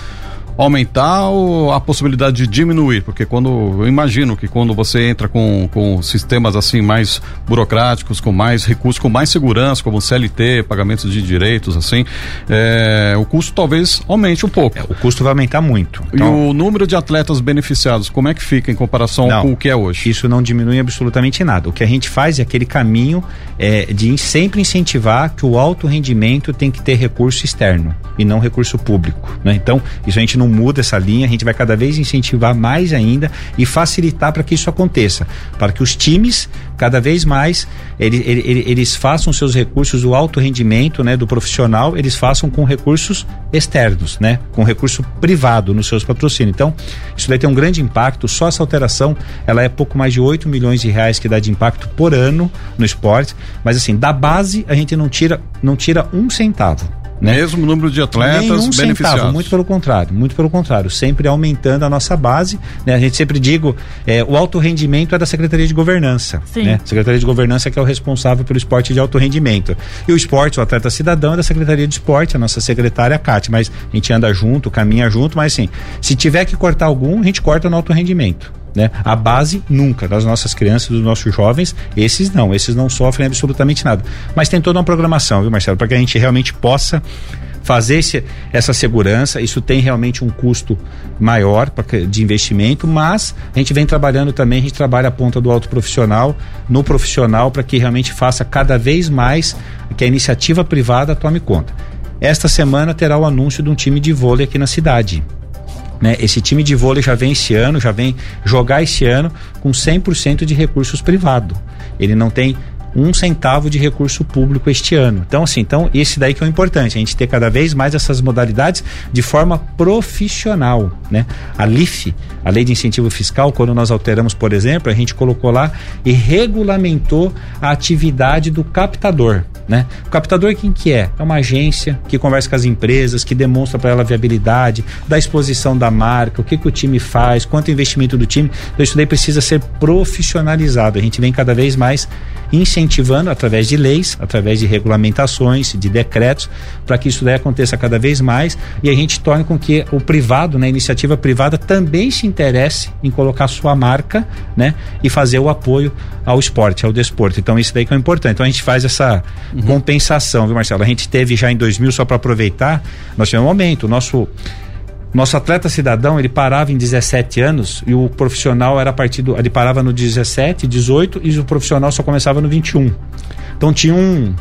Aumentar ou a possibilidade de diminuir? Porque quando eu imagino que quando você entra com, com sistemas assim mais burocráticos, com mais recursos, com mais segurança, como CLT, pagamentos de direitos, assim, é, o custo talvez aumente um pouco. É, o custo vai aumentar muito. Então... E o número de atletas beneficiados, como é que fica em comparação não, com o que é hoje? Isso não diminui absolutamente nada. O que a gente faz é aquele caminho é, de sempre incentivar que o alto rendimento tem que ter recurso externo e não recurso público. Né? Então, isso a gente não não muda essa linha, a gente vai cada vez incentivar mais ainda e facilitar para que isso aconteça, para que os times cada vez mais eles, façam seus recursos, o alto rendimento né, do profissional, eles façam com recursos externos, né, com recurso privado nos seus patrocínios. Então, isso daí tem um grande impacto, só essa alteração, ela é pouco mais de 8 milhões de reais que dá de impacto por ano no esporte, mas assim, da base a gente não tira, não tira um centavo. Né? Mesmo número de atletas Nenhum beneficiados. Centavo, muito pelo contrário, muito pelo contrário, sempre aumentando a nossa base. Né? A gente sempre digo, é, o alto rendimento é da Secretaria de Governança. Sim. Né? Secretaria de Governança é que é o responsável pelo esporte de alto rendimento. E o esporte, o atleta cidadão é da Secretaria de Esporte, a nossa secretária Cátia, mas a gente anda junto, caminha junto, mas assim, se tiver que cortar algum, a gente corta no alto rendimento. Né? A base nunca das nossas crianças, dos nossos jovens, esses não, esses não sofrem absolutamente nada. Mas tem toda uma programação, viu, Marcelo, para que a gente realmente possa fazer esse, essa segurança. Isso tem realmente um custo maior pra, de investimento, mas a gente vem trabalhando também, a gente trabalha a ponta do alto profissional, no profissional, para que realmente faça cada vez mais que a iniciativa privada tome conta. Esta semana terá o anúncio de um time de vôlei aqui na cidade. Né? Esse time de vôlei já vem esse ano, já vem jogar esse ano com 100% de recursos privados. Ele não tem um centavo de recurso público este ano. Então, assim, então esse daí que é o importante, a gente ter cada vez mais essas modalidades de forma profissional, né? A LIF, a Lei de Incentivo Fiscal, quando nós alteramos, por exemplo, a gente colocou lá e regulamentou a atividade do captador. Né? O captador quem que é? É uma agência que conversa com as empresas, que demonstra para ela a viabilidade, da exposição da marca, o que, que o time faz, quanto investimento do time. Então isso daí precisa ser profissionalizado. A gente vem cada vez mais incentivando através de leis, através de regulamentações, de decretos, para que isso daí aconteça cada vez mais e a gente torne com que o privado, né, a iniciativa privada também se interesse em colocar sua marca, né, e fazer o apoio ao esporte, ao desporto. Então isso daí que é importante. Então a gente faz essa uhum. compensação, viu, Marcelo? A gente teve já em 2000 só para aproveitar, nós tivemos um aumento, o nosso nosso atleta cidadão, ele parava em 17 anos e o profissional era a partir do. Ele parava no 17, 18 e o profissional só começava no 21. Então tinha um.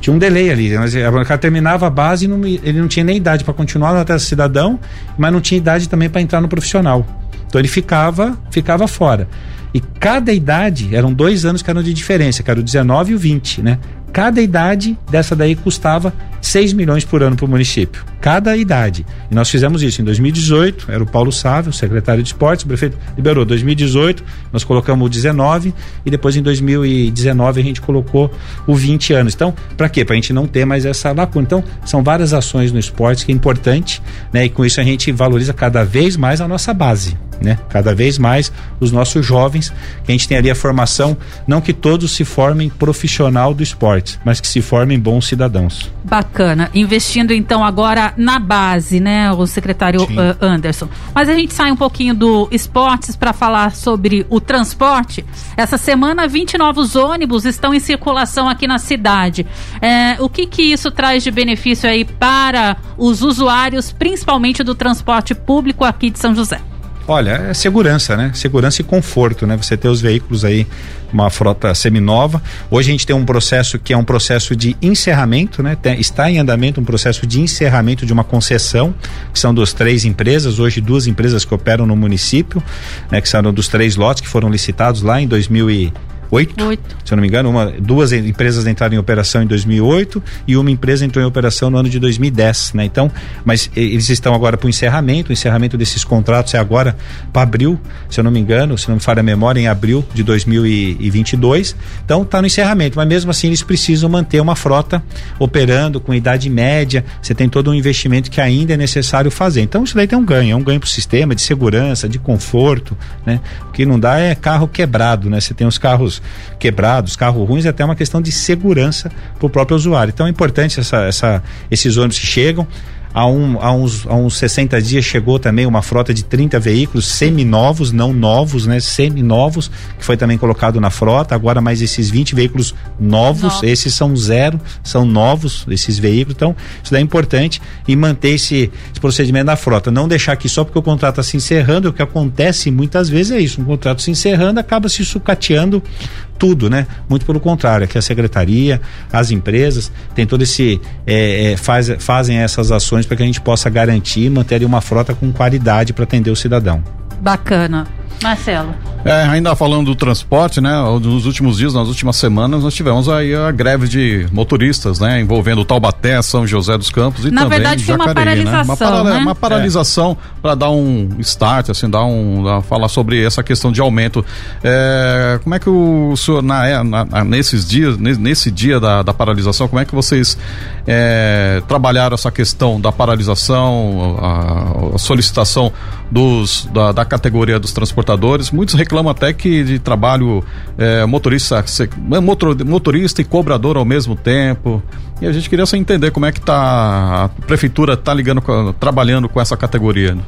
Tinha um delay ali. O cara terminava a base e não, ele não tinha nem idade para continuar no atleta cidadão, mas não tinha idade também para entrar no profissional. Então ele ficava, ficava fora. E cada idade, eram dois anos que eram de diferença, que era o 19 e o 20, né? Cada idade dessa daí custava 6 milhões por ano para o município, cada idade. E nós fizemos isso em 2018, era o Paulo Sávio, secretário de esportes, o prefeito liberou 2018, nós colocamos o 19 e depois em 2019 a gente colocou o 20 anos. Então, para quê? Para a gente não ter mais essa lacuna. Então, são várias ações no esporte que é importante, né? E com isso a gente valoriza cada vez mais a nossa base né? Cada vez mais os nossos jovens, que a gente tem ali a formação, não que todos se formem profissional do esporte, mas que se formem bons cidadãos. Bacana. Investindo então agora na base, né, o secretário uh, Anderson. Mas a gente sai um pouquinho do esportes para falar sobre o transporte. Essa semana, 20 novos ônibus estão em circulação aqui na cidade. É, o que que isso traz de benefício aí para os usuários, principalmente do transporte público aqui de São José? Olha, é segurança, né? Segurança e conforto, né? Você ter os veículos aí, uma frota seminova. Hoje a gente tem um processo que é um processo de encerramento, né? Tem, está em andamento um processo de encerramento de uma concessão, que são das três empresas, hoje duas empresas que operam no município, né? Que são dos três lotes que foram licitados lá em 2000 e oito, oito. se eu não me engano, uma, duas empresas entraram em operação em 2008 e uma empresa entrou em operação no ano de 2010, né? Então, mas eles estão agora para o encerramento, o encerramento desses contratos é agora para abril, se eu não me engano, se não me falha a memória, em abril de 2022. Então, está no encerramento, mas mesmo assim eles precisam manter uma frota operando com idade média. Você tem todo um investimento que ainda é necessário fazer. Então, isso daí tem um ganho, é um ganho para o sistema de segurança, de conforto, né? O que não dá é carro quebrado, né? Você tem os carros quebrados, carros ruins, até uma questão de segurança para o próprio usuário. Então é importante essa, essa, esses ônibus que chegam. Há, um, há, uns, há uns 60 dias chegou também uma frota de 30 veículos seminovos, não novos, né? Seminovos, que foi também colocado na frota. Agora mais esses 20 veículos novos, esses são zero, são novos, esses veículos. Então, isso daí é importante e manter esse, esse procedimento na frota. Não deixar que só porque o contrato está se encerrando, o que acontece muitas vezes é isso: um contrato se encerrando acaba se sucateando tudo, né? Muito pelo contrário, aqui a secretaria, as empresas, tem todo esse é, é, faz, fazem essas ações para que a gente possa garantir manter uma frota com qualidade para atender o cidadão. Bacana. Marcelo. É, ainda falando do transporte, né? Nos últimos dias, nas últimas semanas, nós tivemos aí a greve de motoristas, né? Envolvendo Taubaté, São José dos Campos e Na também verdade, foi Jacareí, uma paralisação, né? Uma, parala- né? uma paralisação para dar um start, assim, dar um, dar- falar sobre essa questão de aumento. É, como é que o senhor, na, é, na- nesses dias, ne- nesse dia da, da paralisação, como é que vocês é, trabalharam essa questão da paralisação, a, a solicitação dos, da, da categoria dos transportadores? Muitos reclamam até que de trabalho é, motorista, motor- motorista e cobrador ao mesmo tempo. E a gente queria só entender como é que tá a prefeitura está ligando, trabalhando com essa categoria. né?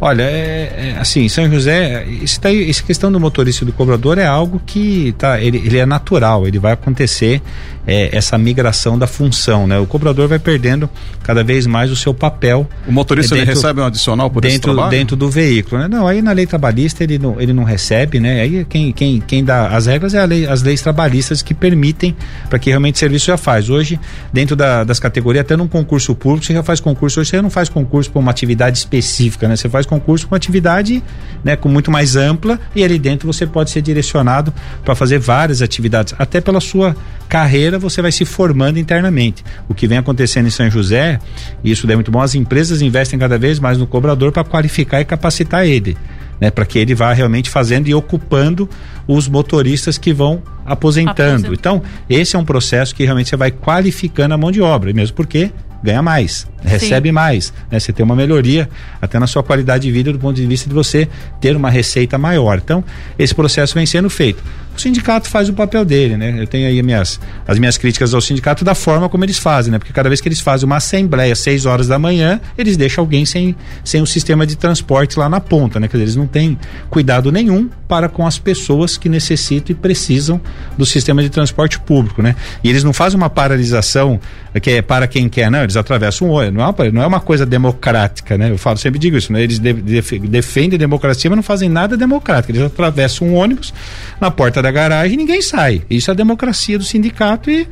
Olha, é, é, assim, São José, isso daí, essa questão do motorista e do cobrador é algo que tá, ele, ele é natural, ele vai acontecer é, essa migração da função, né? O cobrador vai perdendo cada vez mais o seu papel. O motorista é, dentro- recebe um adicional por esse dentro, trabalho? dentro do veículo, né? Não, aí na lei trabalhista ele não, ele não recebe, né? Aí quem, quem, quem dá as regras é a lei, as leis trabalhistas que permitem para que realmente o serviço já faz. Hoje, dentro da- das categorias, até num concurso público, você já faz concurso, hoje você não faz concurso para uma atividade específica, né? Você faz concurso com uma atividade né, com muito mais ampla e ali dentro você pode ser direcionado para fazer várias atividades. Até pela sua carreira você vai se formando internamente. O que vem acontecendo em São José, e isso é muito bom, as empresas investem cada vez mais no cobrador para qualificar e capacitar ele. Né, para que ele vá realmente fazendo e ocupando os motoristas que vão aposentando. Então, esse é um processo que realmente você vai qualificando a mão de obra, mesmo porque ganha mais, recebe mais, né? Você tem uma melhoria até na sua qualidade de vida do ponto de vista de você ter uma receita maior. Então, esse processo vem sendo feito. O sindicato faz o papel dele, né? Eu tenho aí minhas, as minhas críticas ao sindicato da forma como eles fazem, né? Porque cada vez que eles fazem uma assembleia às 6 horas da manhã, eles deixam alguém sem, sem um sistema de transporte lá na ponta, né? Quer dizer, eles não têm cuidado nenhum para com as pessoas que necessitam e precisam do sistema de transporte público, né? E eles não fazem uma paralisação que é para quem quer, não, eles atravessam o olho, não é uma, não é uma coisa democrática, né? Eu falo, sempre digo isso, né? Eles de- def- defendem democracia, mas não fazem nada democrático. Eles atravessam um ônibus na porta da garagem e ninguém sai. Isso é a democracia do sindicato e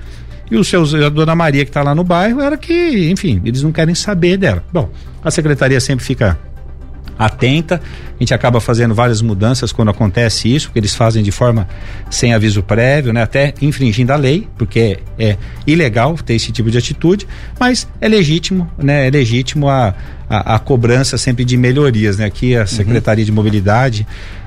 e os seus, a dona Maria que está lá no bairro era que, enfim, eles não querem saber dela. Bom, a secretaria sempre fica atenta. A gente acaba fazendo várias mudanças quando acontece isso, porque eles fazem de forma sem aviso prévio, né? Até infringindo a lei, porque é, é ilegal ter esse tipo de atitude, mas é legítimo, né? É legítimo a, a, a cobrança sempre de melhorias, né? Aqui a uhum. Secretaria uhum. de Mobilidade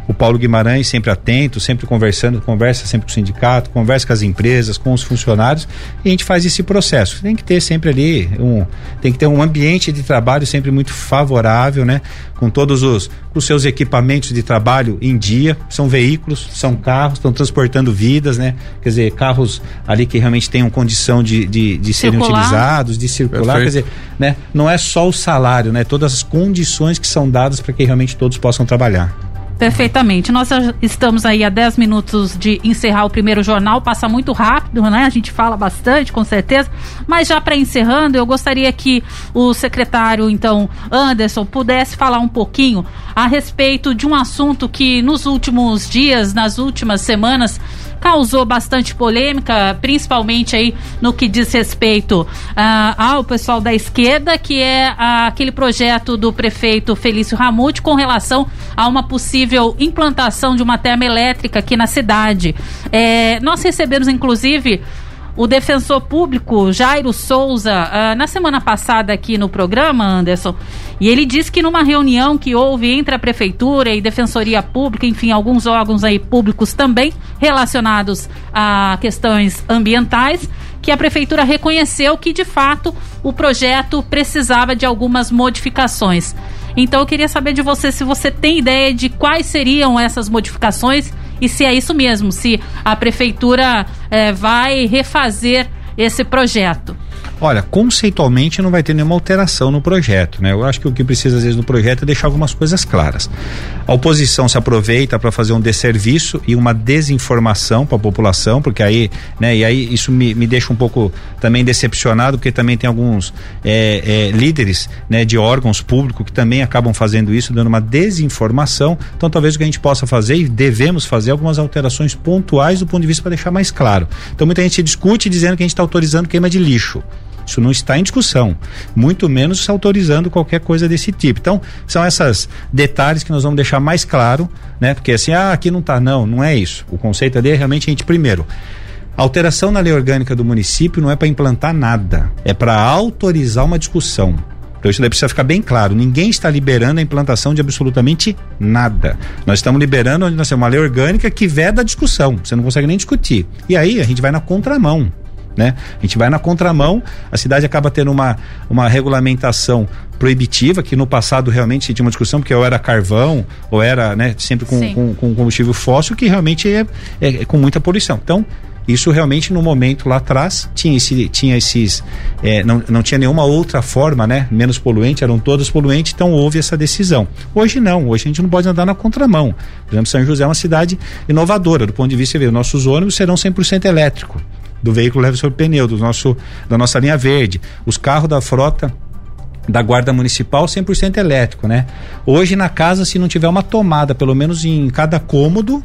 o Paulo Guimarães sempre atento, sempre conversando, conversa sempre com o sindicato, conversa com as empresas, com os funcionários, e a gente faz esse processo. Tem que ter sempre ali um, tem que ter um ambiente de trabalho sempre muito favorável, né? Com todos os, os seus equipamentos de trabalho em dia, são veículos, são carros, estão transportando vidas, né? Quer dizer, carros ali que realmente tenham condição de, de, de serem utilizados, de circular, Perfeito. quer dizer, né? Não é só o salário, né? Todas as condições que são dadas para que realmente todos possam trabalhar. Perfeitamente. Nós estamos aí a 10 minutos de encerrar o primeiro jornal. Passa muito rápido, né? A gente fala bastante, com certeza. Mas já para encerrando, eu gostaria que o secretário, então, Anderson, pudesse falar um pouquinho a respeito de um assunto que nos últimos dias, nas últimas semanas, causou bastante polêmica, principalmente aí no que diz respeito uh, ao pessoal da esquerda, que é uh, aquele projeto do prefeito Felício Ramute com relação a uma possível implantação de uma termoelétrica aqui na cidade. É, nós recebemos, inclusive, o defensor público Jairo Souza, uh, na semana passada aqui no programa, Anderson, e ele disse que numa reunião que houve entre a prefeitura e defensoria pública, enfim, alguns órgãos aí públicos também relacionados a questões ambientais, que a prefeitura reconheceu que de fato o projeto precisava de algumas modificações. Então eu queria saber de você se você tem ideia de quais seriam essas modificações e se é isso mesmo, se a prefeitura é, vai refazer esse projeto. Olha, conceitualmente não vai ter nenhuma alteração no projeto, né? Eu acho que o que precisa às vezes no projeto é deixar algumas coisas claras. A oposição se aproveita para fazer um desserviço e uma desinformação para a população, porque aí, né? E aí isso me, me deixa um pouco também decepcionado, porque também tem alguns é, é, líderes, né? De órgãos públicos que também acabam fazendo isso, dando uma desinformação. Então talvez o que a gente possa fazer e devemos fazer algumas alterações pontuais do ponto de vista para deixar mais claro. Então muita gente discute dizendo que a gente está autorizando queima de lixo. Isso não está em discussão, muito menos autorizando qualquer coisa desse tipo. Então, são esses detalhes que nós vamos deixar mais claro, né? Porque assim, ah, aqui não está, não, não é isso. O conceito ali é realmente a gente primeiro alteração na lei orgânica do município não é para implantar nada, é para autorizar uma discussão. Então isso daí precisa ficar bem claro. Ninguém está liberando a implantação de absolutamente nada. Nós estamos liberando onde nós temos uma lei orgânica que veda a discussão. Você não consegue nem discutir. E aí a gente vai na contramão né? A gente vai na contramão, a cidade acaba tendo uma, uma regulamentação proibitiva, que no passado realmente tinha uma discussão, porque ou era carvão, ou era né, sempre com, com, com, combustível fóssil, que realmente é, é, é com muita poluição. Então, isso realmente no momento lá atrás tinha, esse, tinha esses. É, não, não tinha nenhuma outra forma, né? Menos poluente, eram todas poluentes, então houve essa decisão. Hoje não, hoje a gente não pode andar na contramão. Por exemplo, São José é uma cidade inovadora, do ponto de vista, você vê, nossos ônibus serão 100% elétrico do veículo leve sobre pneu, do nosso, da nossa linha verde. Os carros da frota da guarda municipal 100% elétrico, né? Hoje na casa se não tiver uma tomada, pelo menos em cada cômodo,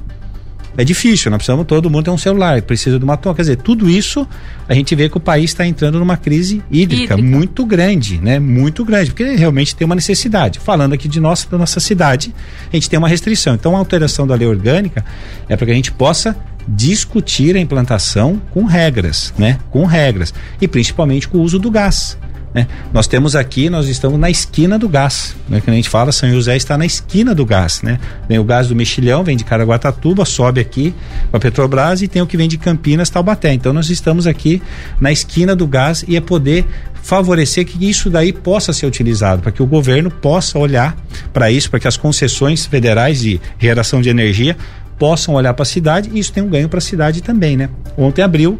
é difícil, nós precisamos, todo mundo ter um celular, precisa de uma tomada, quer dizer, tudo isso a gente vê que o país está entrando numa crise hídrica, hídrica, muito grande, né? Muito grande, porque realmente tem uma necessidade. Falando aqui de nossa, da nossa cidade, a gente tem uma restrição. Então a alteração da lei orgânica é para que a gente possa discutir a implantação com regras, né? Com regras e principalmente com o uso do gás. Né? Nós temos aqui, nós estamos na esquina do gás, né? Que a gente fala, São José está na esquina do gás, né? Vem o gás do Mexilhão, vem de Caraguatatuba, sobe aqui para Petrobras e tem o que vem de Campinas, Taubaté. Então nós estamos aqui na esquina do gás e é poder favorecer que isso daí possa ser utilizado, para que o governo possa olhar para isso, para que as concessões federais de geração de energia possam olhar para a cidade e isso tem um ganho para a cidade também, né? Ontem abriu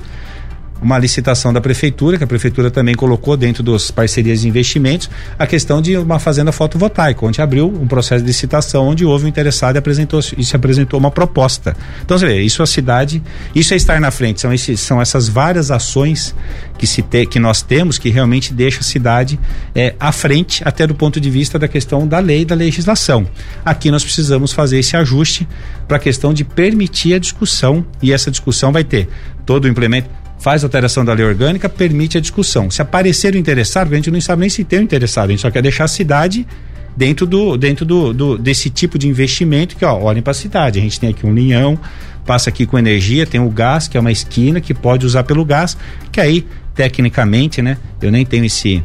uma licitação da prefeitura, que a prefeitura também colocou dentro das parcerias de investimentos, a questão de uma fazenda fotovoltaica, onde abriu um processo de licitação onde houve um interessado e, apresentou, e se apresentou uma proposta. Então, você vê, isso a cidade, isso é estar na frente, são, esses, são essas várias ações que, se te, que nós temos que realmente deixa a cidade é, à frente, até do ponto de vista da questão da lei da legislação. Aqui nós precisamos fazer esse ajuste para a questão de permitir a discussão, e essa discussão vai ter todo o implemento faz alteração da lei orgânica, permite a discussão. Se aparecer o interessado, a gente não sabe nem se tem o interessado, a gente só quer deixar a cidade dentro do dentro do, do desse tipo de investimento que ó, olhem para a cidade. A gente tem aqui um linhão, passa aqui com energia, tem o gás, que é uma esquina que pode usar pelo gás, que aí tecnicamente, né? Eu nem tenho esse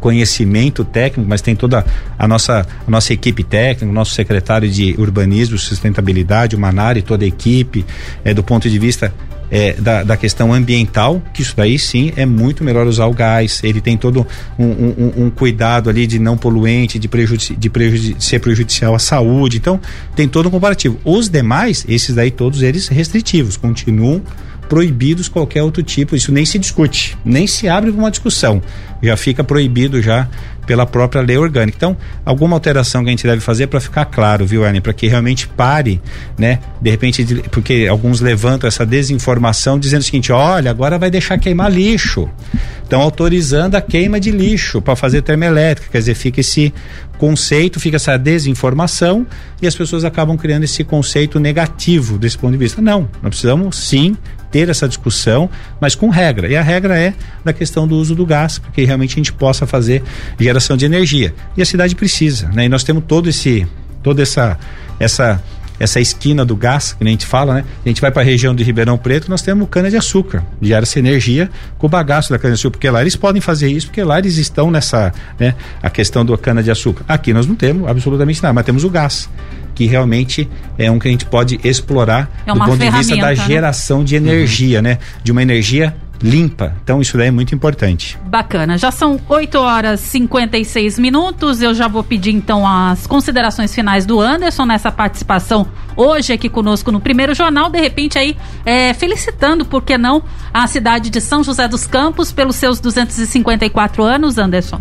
conhecimento técnico, mas tem toda a nossa, a nossa equipe técnica, o nosso secretário de urbanismo, sustentabilidade, o Manari, toda a equipe, é, do ponto de vista é, da, da, questão ambiental, que isso daí sim é muito melhor usar o gás. Ele tem todo um, um, um cuidado ali de não poluente, de, prejudici de, prejudici ser prejudicial à saúde. Então, tem todo um comparativo. Os demais, esses daí, todos eles restritivos, continuam proibidos qualquer outro tipo, isso nem se discute, nem se abre uma discussão, já fica proibido já pela própria lei orgânica. Então, alguma alteração que a gente deve fazer para ficar claro, viu, Ernie, para que realmente pare, né? De repente, porque alguns levantam essa desinformação dizendo o seguinte: olha, agora vai deixar queimar lixo. Estão autorizando a queima de lixo para fazer termoelétrica, quer dizer, fica esse conceito, fica essa desinformação e as pessoas acabam criando esse conceito negativo desse ponto de vista. Não, nós precisamos sim ter essa discussão, mas com regra. E a regra é da questão do uso do gás, porque realmente a gente possa fazer geração de energia. E a cidade precisa, né? E nós temos todo esse toda essa essa essa esquina do gás, que a gente fala, né? A gente vai para a região de Ribeirão Preto, nós temos cana de açúcar, gera essa energia com o bagaço da cana de açúcar, porque lá eles podem fazer isso, porque lá eles estão nessa, né? A questão da cana de açúcar. Aqui nós não temos absolutamente nada, mas temos o gás que realmente é um que a gente pode explorar é do ponto de vista da né? geração de energia, uhum. né? De uma energia limpa. Então isso daí é muito importante. Bacana. Já são 8 horas e 56 minutos. Eu já vou pedir então as considerações finais do Anderson nessa participação hoje aqui conosco no primeiro jornal. De repente aí é, felicitando, por que não, a cidade de São José dos Campos pelos seus 254 anos, Anderson.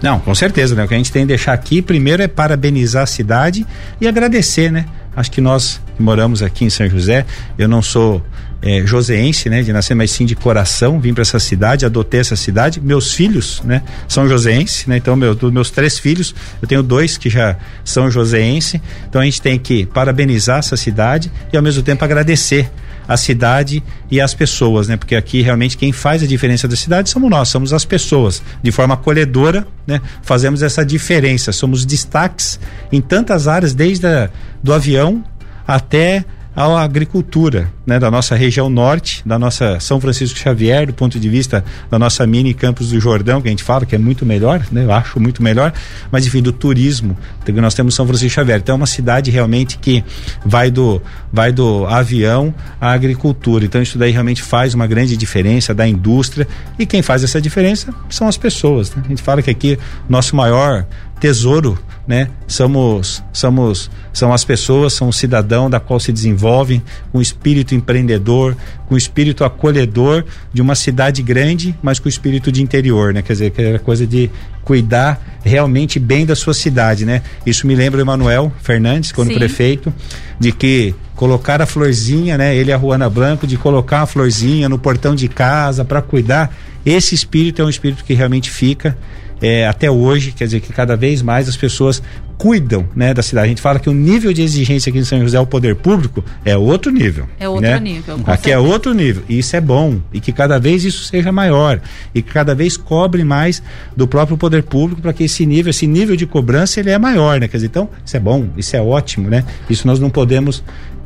Não, com certeza, né? O que a gente tem que deixar aqui primeiro é parabenizar a cidade e agradecer, né? Acho que nós que moramos aqui em São José, eu não sou é, joseense, né, de nascer, mas sim de coração, vim para essa cidade, adotei essa cidade. Meus filhos, né, são joseense, né, então meu, dos meus três filhos, eu tenho dois que já são joseense. Então a gente tem que parabenizar essa cidade e ao mesmo tempo agradecer a cidade e as pessoas, né? Porque aqui realmente quem faz a diferença da cidade somos nós, somos as pessoas. De forma acolhedora, né? Fazemos essa diferença, somos destaques em tantas áreas, desde a, do avião até à agricultura, né, da nossa região norte, da nossa São Francisco Xavier, do ponto de vista da nossa mini Campos do Jordão, que a gente fala que é muito melhor, né, eu acho muito melhor, mas enfim, do turismo, nós temos São Francisco Xavier. Então é uma cidade realmente que vai do, vai do avião à agricultura. Então isso daí realmente faz uma grande diferença da indústria e quem faz essa diferença são as pessoas. Né? A gente fala que aqui nosso maior tesouro né? Somos, somos, são as pessoas, são o cidadão da qual se desenvolvem com espírito empreendedor, com espírito acolhedor de uma cidade grande, mas com espírito de interior, né? Quer dizer, aquela coisa de cuidar realmente bem da sua cidade, né? Isso me lembra o Emanuel Fernandes, quando Sim. prefeito, de que colocar a florzinha, né? Ele e a Ruana Branco, de colocar a florzinha no portão de casa para cuidar. Esse espírito é um espírito que realmente fica é, até hoje, quer dizer que cada vez mais as pessoas cuidam né, da cidade. A gente fala que o nível de exigência aqui em São José ao poder público é outro nível. É outro né? nível. Aqui é é outro nível. E isso é bom. E que cada vez isso seja maior. E que cada vez cobre mais do próprio poder público para que esse nível, esse nível de cobrança, ele é maior, né? Quer dizer, então, isso é bom, isso é ótimo, né? Isso nós não podemos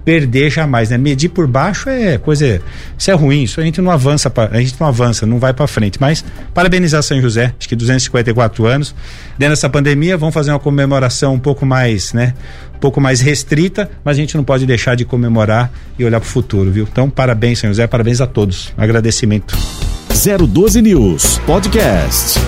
perder jamais, né? Medir por baixo é coisa, isso é ruim, isso a gente não avança, pra, a gente não avança, não vai para frente. Mas parabenizar São José, acho que 254 anos, dentro dessa pandemia, vamos fazer uma comemoração um pouco mais, né? Um pouco mais restrita, mas a gente não pode deixar de comemorar e olhar para o futuro, viu? Então, parabéns, São José, parabéns a todos. Agradecimento. 012 News Podcast.